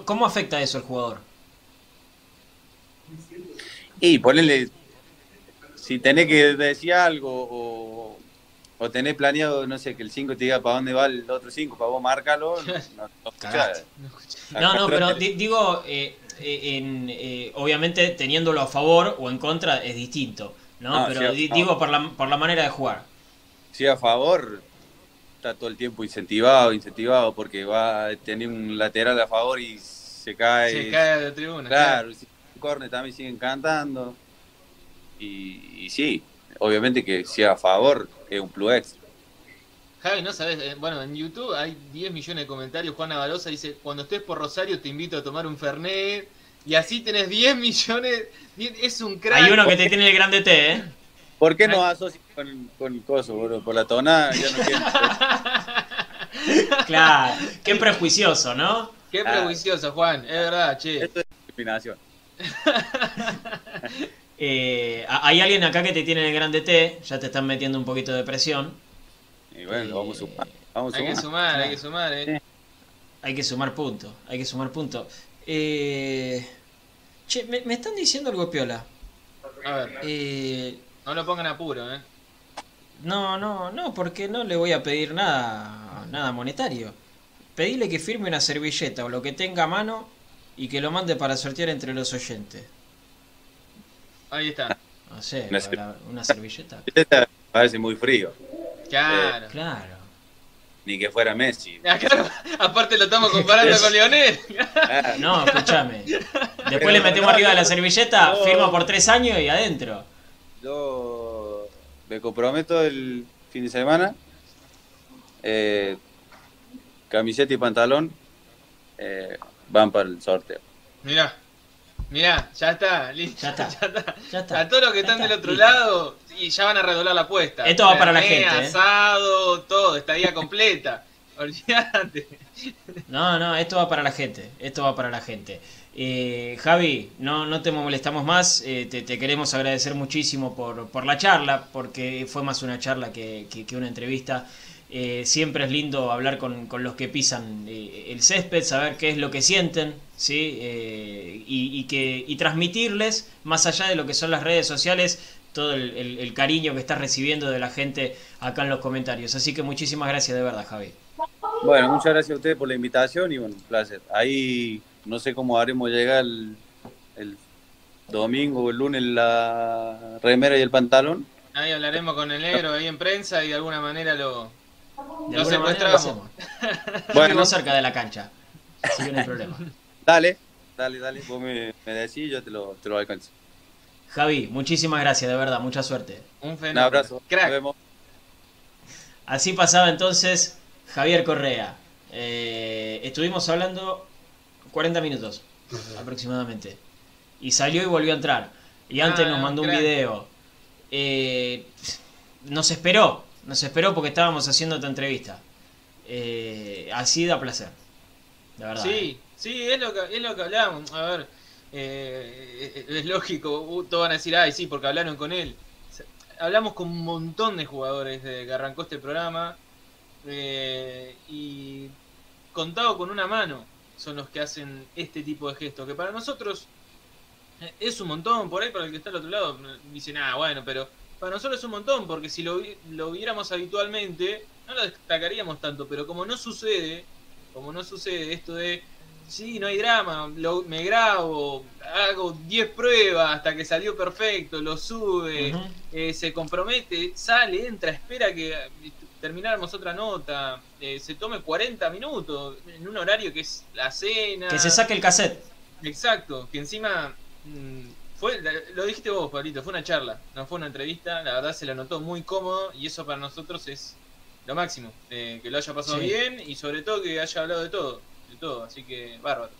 ¿Cómo afecta eso al jugador? Y ponerle, si tenés que decir algo o, o tenés planeado, no sé, que el 5 te diga para dónde va el otro 5, para vos marcarlo, no, no, no, pero digo, eh, eh, en, eh, obviamente teniéndolo a favor o en contra es distinto, ¿no? pero digo por la, por la manera de jugar. Sí, a favor, está todo el tiempo incentivado, incentivado, porque va a tener un lateral a favor y se cae. Se cae de tribuna. Claro, claro. corner también siguen cantando. Y, sí, obviamente que si a favor es un plus extra. Javi, no sabes, eh, bueno, en YouTube hay 10 millones de comentarios. Juana Balosa dice: Cuando estés por Rosario, te invito a tomar un Fernet. Y así tenés 10 millones. Es un crack. Hay uno que te tiene el grande T, ¿eh? ¿Por qué no asocias con, con Coso, bro? Por la tonada, ya no quiero. claro, qué prejuicioso, ¿no? Qué prejuicioso, Juan, es verdad, che. Esto es discriminación. eh, hay alguien acá que te tiene el grande T, ya te están metiendo un poquito de presión. Y bueno, vamos a sumar. Vamos a hay que sumar, hay que sumar, eh. Hay que sumar puntos, hay que sumar puntos. Eh... Che, me, me, están diciendo algo piola. A ver. Eh, no lo pongan apuro, ¿eh? No, no, no, porque no le voy a pedir nada, nada monetario. Pedile que firme una servilleta o lo que tenga a mano y que lo mande para sortear entre los oyentes. Ahí está. No sé, una, servilleta. Parece muy frío. Claro. Eh, claro. Ni que fuera Messi. Aparte lo estamos comparando con Lionel. no, escúchame. Después le metemos arriba de la servilleta, firma por tres años y adentro. Yo me comprometo el fin de semana. Eh, camiseta y pantalón eh, van para el sorteo. Mira, mira, ya está, listo. Ya está, ya está. A todos los que están del otro lado y ya van a redoblar la apuesta. Esto va para la gente. ¿eh? Asado, todo, estadía completa. Olvídate. No, no, esto va para la gente. Esto va para la gente. Eh, Javi, no, no te molestamos más, eh, te, queremos agradecer muchísimo por, por, la charla, porque fue más una charla que, una entrevista. Eh, siempre es lindo hablar con, los que pisan el césped, saber qué es lo que sienten, ¿sí? y, que, y transmitirles, más allá de lo que son las redes sociales, todo el, el cariño que estás recibiendo de la gente acá en los comentarios. Así que muchísimas gracias de verdad, Javi. Bueno, muchas gracias a ustedes por la invitación y bueno, un placer. Ahí no sé cómo haremos llegar el, domingo o el lunes la remera y el pantalón. Ahí hablaremos con el negro ahí en prensa y de alguna manera lo, lo secuestramos. bueno, cerca de la cancha, así que no hay problema. Dale, dale, dale, vos me, me decís yo te lo, te lo alcanzo. Javi, muchísimas gracias, de verdad, mucha suerte. Un, un abrazo, Crack. nos vemos. Así pasaba entonces Javier Correa. Eh, estuvimos hablando 40 minutos aproximadamente. Y salió y volvió a entrar. Y antes nos ah, mandó un video. Eh, nos esperó, nos esperó porque estábamos haciendo esta entrevista. Eh, así da placer. De verdad. Sí, eh. Sí, es lo que, es lo que hablamos. A ver, eh, es lógico, todos van a decir, ay, sí, porque hablaron con él. Hablamos con un montón de jugadores desde que arrancó este programa. y contado con una mano son los que hacen este tipo de gestos, que para nosotros eh, es un montón, por ahí para el que está al otro lado dice, nada, bueno, pero para nosotros es un montón, porque si lo, lo viéramos habitualmente, no lo destacaríamos tanto, pero como no sucede, como no sucede esto de, sí, no hay drama, lo, me grabo, hago 10 pruebas hasta que salió perfecto, lo sube, eh, se compromete, sale, entra, espera que termináramos otra nota, eh, se tome 40 minutos en un horario que es la cena. Que se saque el cassette. Exacto, que encima mm, fue, lo dijiste vos, Pablito, fue una charla, no fue una entrevista, la verdad se la notó muy cómodo y eso para nosotros es lo máximo, eh, que lo haya pasado bien y sobre todo que haya hablado de todo, todo, así que bárbaro.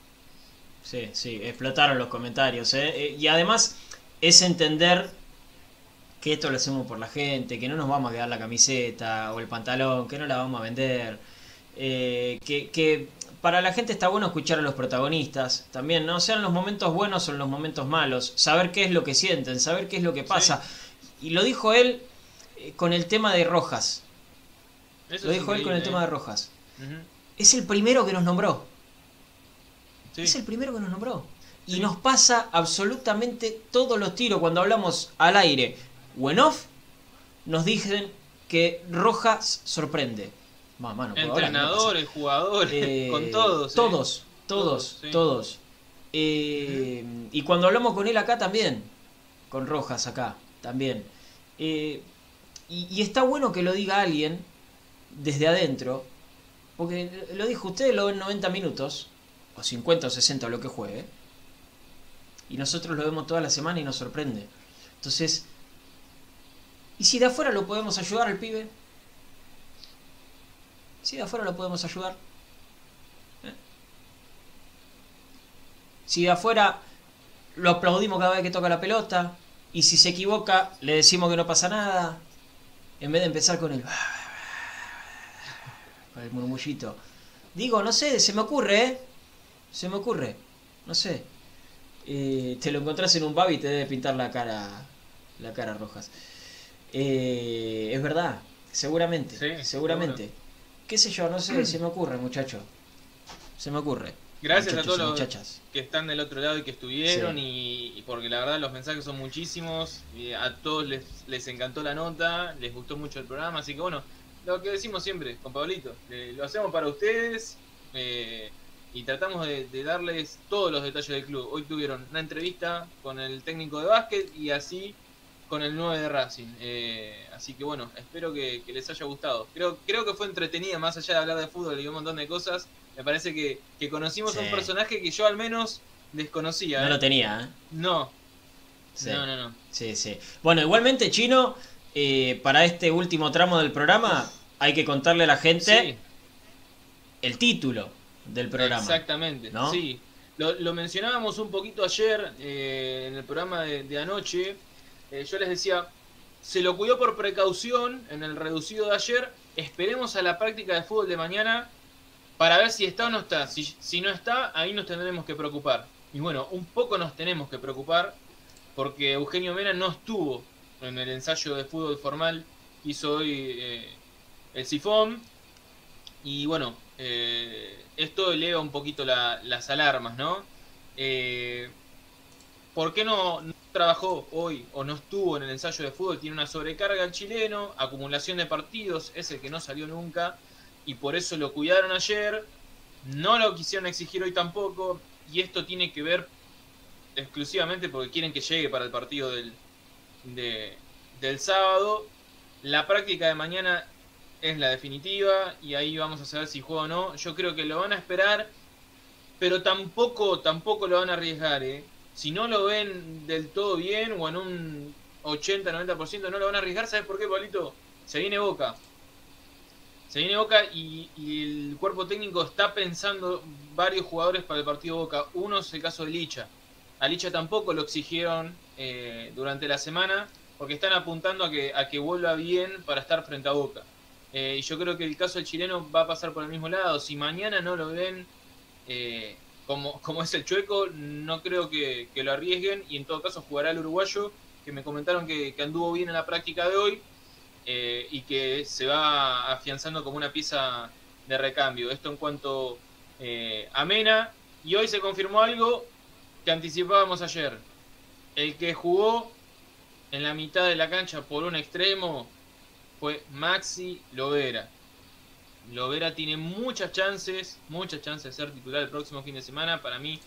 Sí, sí, explotaron los comentarios, ¿eh? y además es entender que esto lo hacemos por la gente, que no nos vamos a quedar la camiseta o el pantalón, que no la vamos a vender. Eh, que, para la gente está bueno escuchar a los protagonistas también, ¿no? Sean los momentos buenos o los momentos malos, saber qué es lo que sienten, saber qué es lo que pasa. Y lo dijo él eh, con el tema de Rojas. lo dijo él con el tema de Rojas. Es el primero que nos nombró. Es el primero que nos nombró. Y nos pasa absolutamente todos los tiros cuando hablamos al aire o off, nos dicen que Rojas sorprende. Entrenadores, jugadores, eh, con todos. ¿eh? Todos, todos, todos. Eh, y cuando hablamos con él acá también, con Rojas acá también. Y, y, está bueno que lo diga alguien desde adentro, porque lo dijo usted, lo ven 90 minutos, o 50 o 60 o lo que juegue, y nosotros lo vemos toda la semana y nos sorprende. Entonces, ¿y si de afuera lo podemos ayudar al pibe? Si de afuera lo podemos ayudar. ¿Eh? Si de afuera lo aplaudimos cada vez que toca la pelota, y si se equivoca, le decimos que no pasa nada, en vez de empezar con el... con el murmullito. Digo, no sé, se me ocurre, ¿eh? Se me ocurre. No sé. Eh, te lo encontrás en un pub y te debe pintar la cara la cara rojas. Eh, es verdad, seguramente, seguramente. ¿Qué sé yo? No sé, se me ocurre, muchacho. Se me ocurre. Gracias a todos los que están del otro lado y que estuvieron y, porque la verdad los mensajes son muchísimos. Y a todos les, les encantó la nota, les gustó mucho el programa, así que bueno, lo que decimos siempre con Pablito, lo hacemos para ustedes. Eh, y tratamos de, darles todos los detalles del club. Hoy tuvieron una entrevista con el técnico de básquet y así con el 9 de Racing. Eh, así que bueno, espero que, les haya gustado. Creo, creo que fue entretenida, más allá de hablar de fútbol y un montón de cosas. Me parece que, conocimos a un personaje que yo al menos desconocía. No ¿eh? lo tenía, ¿eh? No. No, no, no. Sí, sí. Bueno, igualmente, Chino, para este último tramo del programa, hay que contarle a la gente el título del programa. Exactamente, ¿no? sí. Lo, mencionábamos un poquito ayer eh, en el programa de, anoche. Eh, yo les decía, se lo cuidó por precaución en el reducido de ayer. Esperemos a la práctica de fútbol de mañana para ver si está o no está. Si, si no está, ahí nos tendremos que preocupar. Y bueno, un poco nos tenemos que preocupar porque Eugenio Mena no estuvo en el ensayo de fútbol formal que hizo hoy eh, el Sifón. Y bueno, eh, esto eleva un poquito las alarmas, ¿no? Eh, ¿Por qué no, trabajó hoy o no estuvo en el ensayo de fútbol? Tiene una sobrecarga el chileno, acumulación de partidos, es el que no salió nunca y por eso lo cuidaron ayer. No lo quisieron exigir hoy tampoco y esto tiene que ver exclusivamente porque quieren que llegue para el partido del, del sábado. La práctica de mañana es la definitiva y ahí vamos a saber si juega o no. Yo creo que lo van a esperar, pero tampoco, tampoco lo van a arriesgar. ¿eh? Si no lo ven del todo bien o en un 80-90% no lo van a arriesgar. ¿Sabes por qué, Pablito? Se viene Boca. Se viene Boca y, el cuerpo técnico está pensando varios jugadores para el partido Boca. Uno es el caso de Licha. A Licha tampoco lo exigieron eh, durante la semana porque están apuntando a que, a que vuelva bien para estar frente a Boca. Eh, y yo creo que el caso del chileno va a pasar por el mismo lado. Si mañana no lo ven eh, como, como es el chueco, no creo que, lo arriesguen. Y en todo caso jugará el uruguayo, que me comentaron que, anduvo bien en la práctica de hoy eh, y que se va afianzando como una pieza de recambio. Esto en cuanto a Mena. Y hoy se confirmó algo que anticipábamos ayer. El que jugó en la mitad de la cancha por un extremo fue Maxi Lovera. Lovera tiene muchas chances, muchas chances de ser titular el próximo fin de semana. Para mí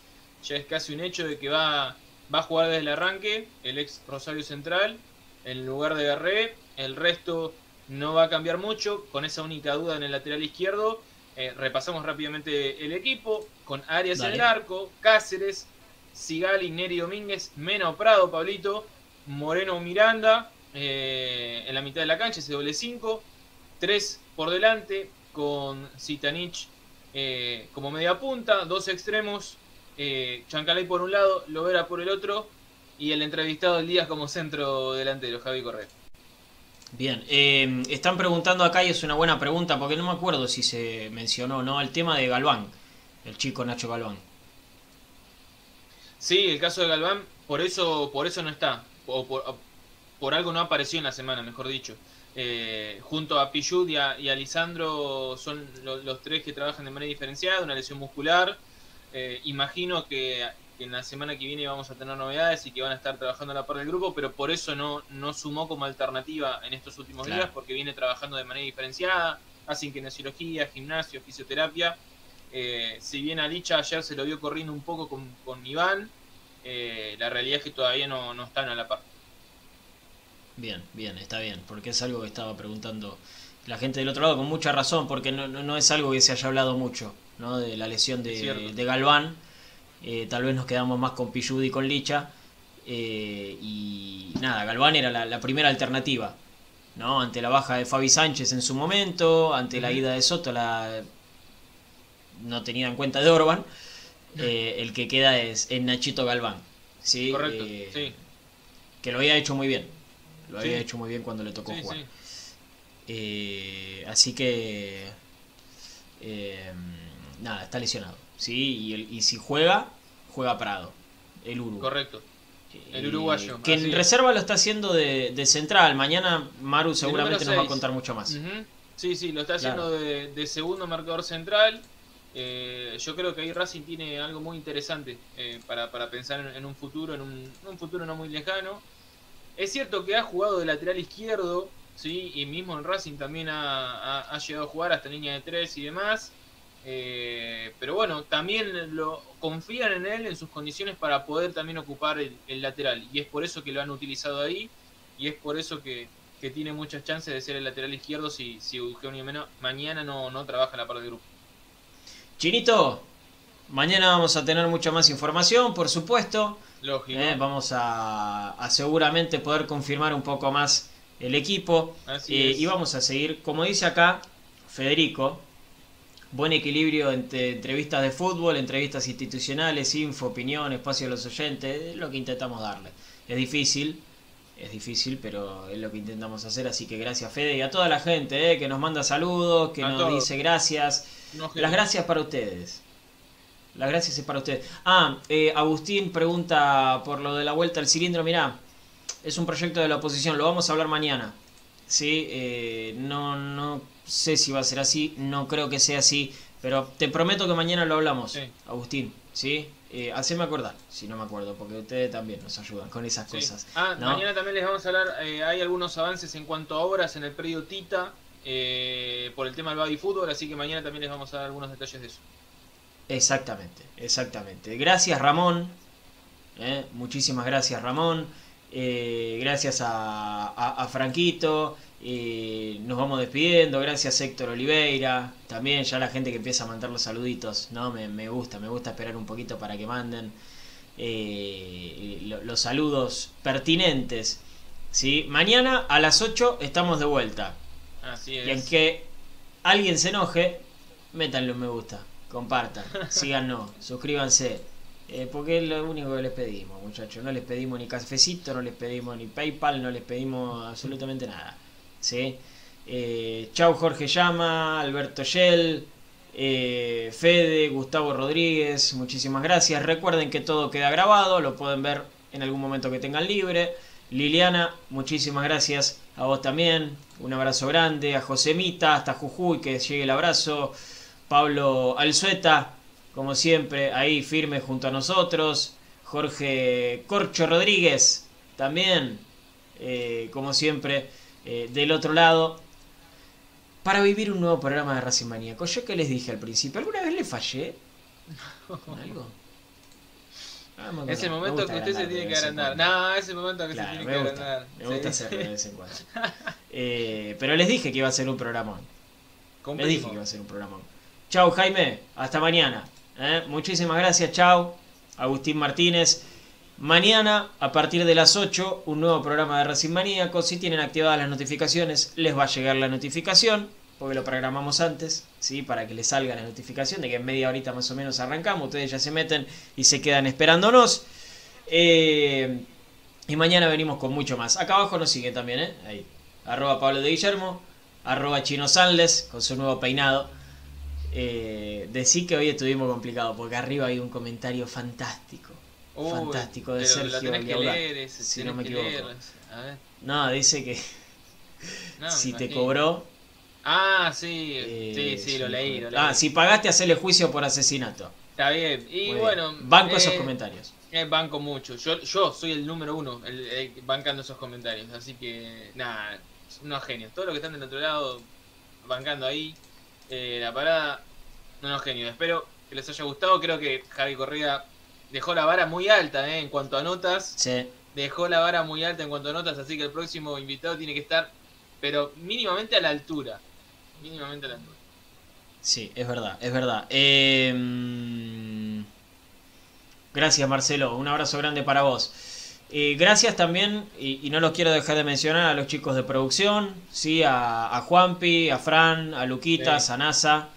ya es casi un hecho de que va, va a jugar desde el arranque, el ex Rosario Central, en lugar de Garré. El resto no va a cambiar mucho, con esa única duda en el lateral izquierdo. Eh, repasamos rápidamente el equipo, con Arias en el arco, Cáceres, Sigali, Neri Domínguez, Mena Prado, Pablito, Moreno Miranda, eh, en la mitad de la cancha, ese doble 5. 3 por delante con Zitanich eh, como media punta, dos extremos, eh, Chancalay por un lado, Lovera por el otro y el entrevistado del día como centro delantero, Javi Correa. Bien, eh, están preguntando acá y es una buena pregunta porque no me acuerdo si se mencionó no el tema de Galván, el chico Nacho Galván. Sí, el caso de Galván, por eso, por eso no está. O por, por algo no apareció en la semana, mejor dicho. Eh, junto a Pichud y a, Lisandro son los tres que trabajan de manera diferenciada, una lesión muscular. Eh, imagino que, en la semana que viene vamos a tener novedades y que van a estar trabajando a la par del grupo, pero por eso no, no sumó como alternativa en estos últimos días, porque viene trabajando de manera diferenciada, hacen kinesiología, gimnasio, fisioterapia. Eh, si bien a Licha ayer se lo vio corriendo un poco con, con Iván, la realidad es que todavía no, no están a la par. Bien, bien, está bien, porque es algo que estaba preguntando la gente del otro lado con mucha razón, porque no, no, es algo que se haya hablado mucho, ¿no? De la lesión de, de Galván. Eh, tal vez nos quedamos más con Pilludi y con Licha. Eh, y nada, Galván era la, primera alternativa, ¿no? Ante la baja de Fabi Sánchez en su momento, ante la ida de Soto, la no tenida en cuenta de Orban, eh, el que queda es, en Nachito Galván. ¿sí? Correcto, sí. Que lo había hecho muy bien. Lo había hecho muy bien cuando le tocó jugar. así que... nada, está lesionado. ¿sí? Y, y si juega, juega Prado, el Uruguay. Correcto. El uruguayo. Que en reserva lo está haciendo de, central. Mañana Maru seguramente nos va a contar mucho más. Sí, sí, lo está haciendo de, segundo marcador central. Eh, yo creo que ahí Racing tiene algo muy interesante eh, para, pensar en, un futuro, en un, futuro no muy lejano. Es cierto que ha jugado de lateral izquierdo, sí, y mismo en Racing también ha, llegado a jugar hasta línea de tres y demás. Eh, pero bueno, también lo confían en él, en sus condiciones para poder también ocupar el, lateral. Y es por eso que lo han utilizado ahí. Y es por eso que, tiene muchas chances de ser el lateral izquierdo si, si Eugenio mañana no, no trabaja en la parte de grupo. Chinito, mañana vamos a tener mucha más información, por supuesto. Lógico. Eh, vamos a, seguramente poder confirmar un poco más el equipo. Eh, y vamos a seguir, como dice acá Federico, buen equilibrio entre entrevistas de fútbol, entrevistas institucionales, info, opinión, espacio de los oyentes, es lo que intentamos darle. Es difícil, es difícil, pero es lo que intentamos hacer, así que gracias Fede y a toda la gente eh, que nos manda saludos, que nos dice gracias. Las gracias para ustedes. Las gracias es para ustedes. Ah, eh, Agustín pregunta por lo de la vuelta al cilindro, mirá, es un proyecto de la oposición, lo vamos a hablar mañana. Sí, eh, no, no sé si va a ser así, no creo que sea así, pero te prometo que mañana lo hablamos, Agustín, ¿sí? Eh, haceme acordar, si no me acuerdo, porque ustedes también nos ayudan con esas cosas. Ah, mañana también les vamos a hablar, eh, hay algunos avances en cuanto a obras en el predio Tita eh, por el tema del baby fútbol, así que mañana también les vamos a dar algunos detalles de eso. Exactamente, exactamente. Gracias Ramón, muchísimas gracias Ramón, gracias a, a Franquito. Y nos vamos despidiendo. Gracias Héctor Oliveira. También ya la gente que empieza a mandar los saluditos. ¿no? Me, gusta, me gusta esperar un poquito para que manden eh, los saludos pertinentes. ¿sí? Mañana a las 8 estamos de vuelta. Así es. Y en que alguien se enoje, métanle un me gusta. Compartan, síganos, suscríbanse. Eh, porque es lo único que les pedimos, muchachos. No les pedimos ni cafecito, no les pedimos ni PayPal, no les pedimos absolutamente nada. ¿sí? Eh, chau Jorge Llama, Alberto Yell, eh, Fede, Gustavo Rodríguez, muchísimas gracias. Recuerden que todo queda grabado, lo pueden ver en algún momento que tengan libre. Liliana, muchísimas gracias a vos también. Un abrazo grande. A Josemita, hasta Jujuy, que llegue el abrazo. Pablo Alzueta, como siempre, ahí firme junto a nosotros. Jorge Corcho Rodríguez, también, eh, como siempre. Eh, del otro lado para vivir un nuevo programa de Racing Maníaco. Yo que les dije al principio, ¿alguna vez le fallé? algo? Ah, es el momento que usted se tiene que agrandar. No, es el momento que se tiene que agrandar. Me gusta hacerlo de vez en cuando. Eh, pero les dije que iba a ser un programón. Les dije que iba a ser un programón. Chau, Jaime. Hasta mañana. ¿eh? Muchísimas gracias. Chau. Agustín Martínez. Mañana, a partir de las 8, un nuevo programa de Racing Maníaco. Si tienen activadas las notificaciones, les va a llegar la notificación, porque lo programamos antes, ¿sí? para que les salga la notificación de que en media horita más o menos arrancamos. Ustedes ya se meten y se quedan esperándonos. Eh, y mañana venimos con mucho más. Acá abajo nos sigue también, ¿eh? Ahí. Arroba Pablo de Guillermo, arroba Chino Sanles, con su nuevo peinado. Eh, decí que hoy estuvimos complicados, porque arriba hay un comentario fantástico fantástico de Sergio leer, si no me equivoco. No, dice que si te cobró. Ah, sí, sí, sí, lo leí, Ah, si pagaste, hacerle juicio por asesinato. Está bien. Y bueno. Banco esos eh, comentarios. Eh, banco mucho. Yo, yo soy el número uno el, bancando esos comentarios. Así que, nada, unos genios. Todos los que están del otro lado, bancando ahí, eh, la parada, unos genios. Espero que les haya gustado. Creo que Javi Correa dejó la vara muy alta ¿eh? en cuanto a notas. Sí. Dejó la vara muy alta en cuanto a notas, así que el próximo invitado tiene que estar, pero mínimamente a la altura. mínimamente a las 9. Sí, es verdad, es verdad. Em, gracias Marcelo, un abrazo grande para vos. Eh, gracias también, y, no los quiero dejar de mencionar, a los chicos de producción, ¿sí? a, Juanpi, a Fran, a Luquitas, a NASA,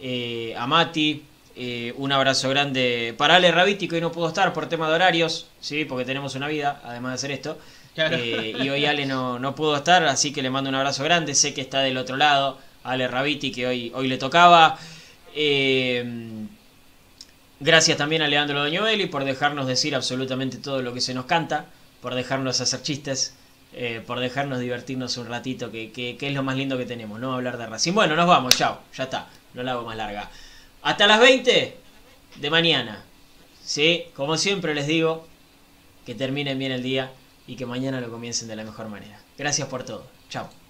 eh, a Mati. Eh, un abrazo grande para Ale Raviti, que hoy no pudo estar por tema de horarios, ¿sí? porque tenemos una vida, además de hacer esto. y hoy Ale no, no pudo estar, así que le mando un abrazo grande. Sé que está del otro lado, Ale Raviti, que hoy, hoy le tocaba. Gracias también a Leandro Doñovelli por dejarnos decir absolutamente todo lo que se nos canta, por dejarnos hacer chistes, eh, por dejarnos divertirnos un ratito, que, que, es lo más lindo que tenemos, no hablar de Racing. Bueno, nos vamos, chao, ya está, no la hago más larga. Hasta las 20 de mañana. Sí, como siempre les digo, que terminen bien el día y que mañana lo comiencen de la mejor manera. Gracias por todo. Chao.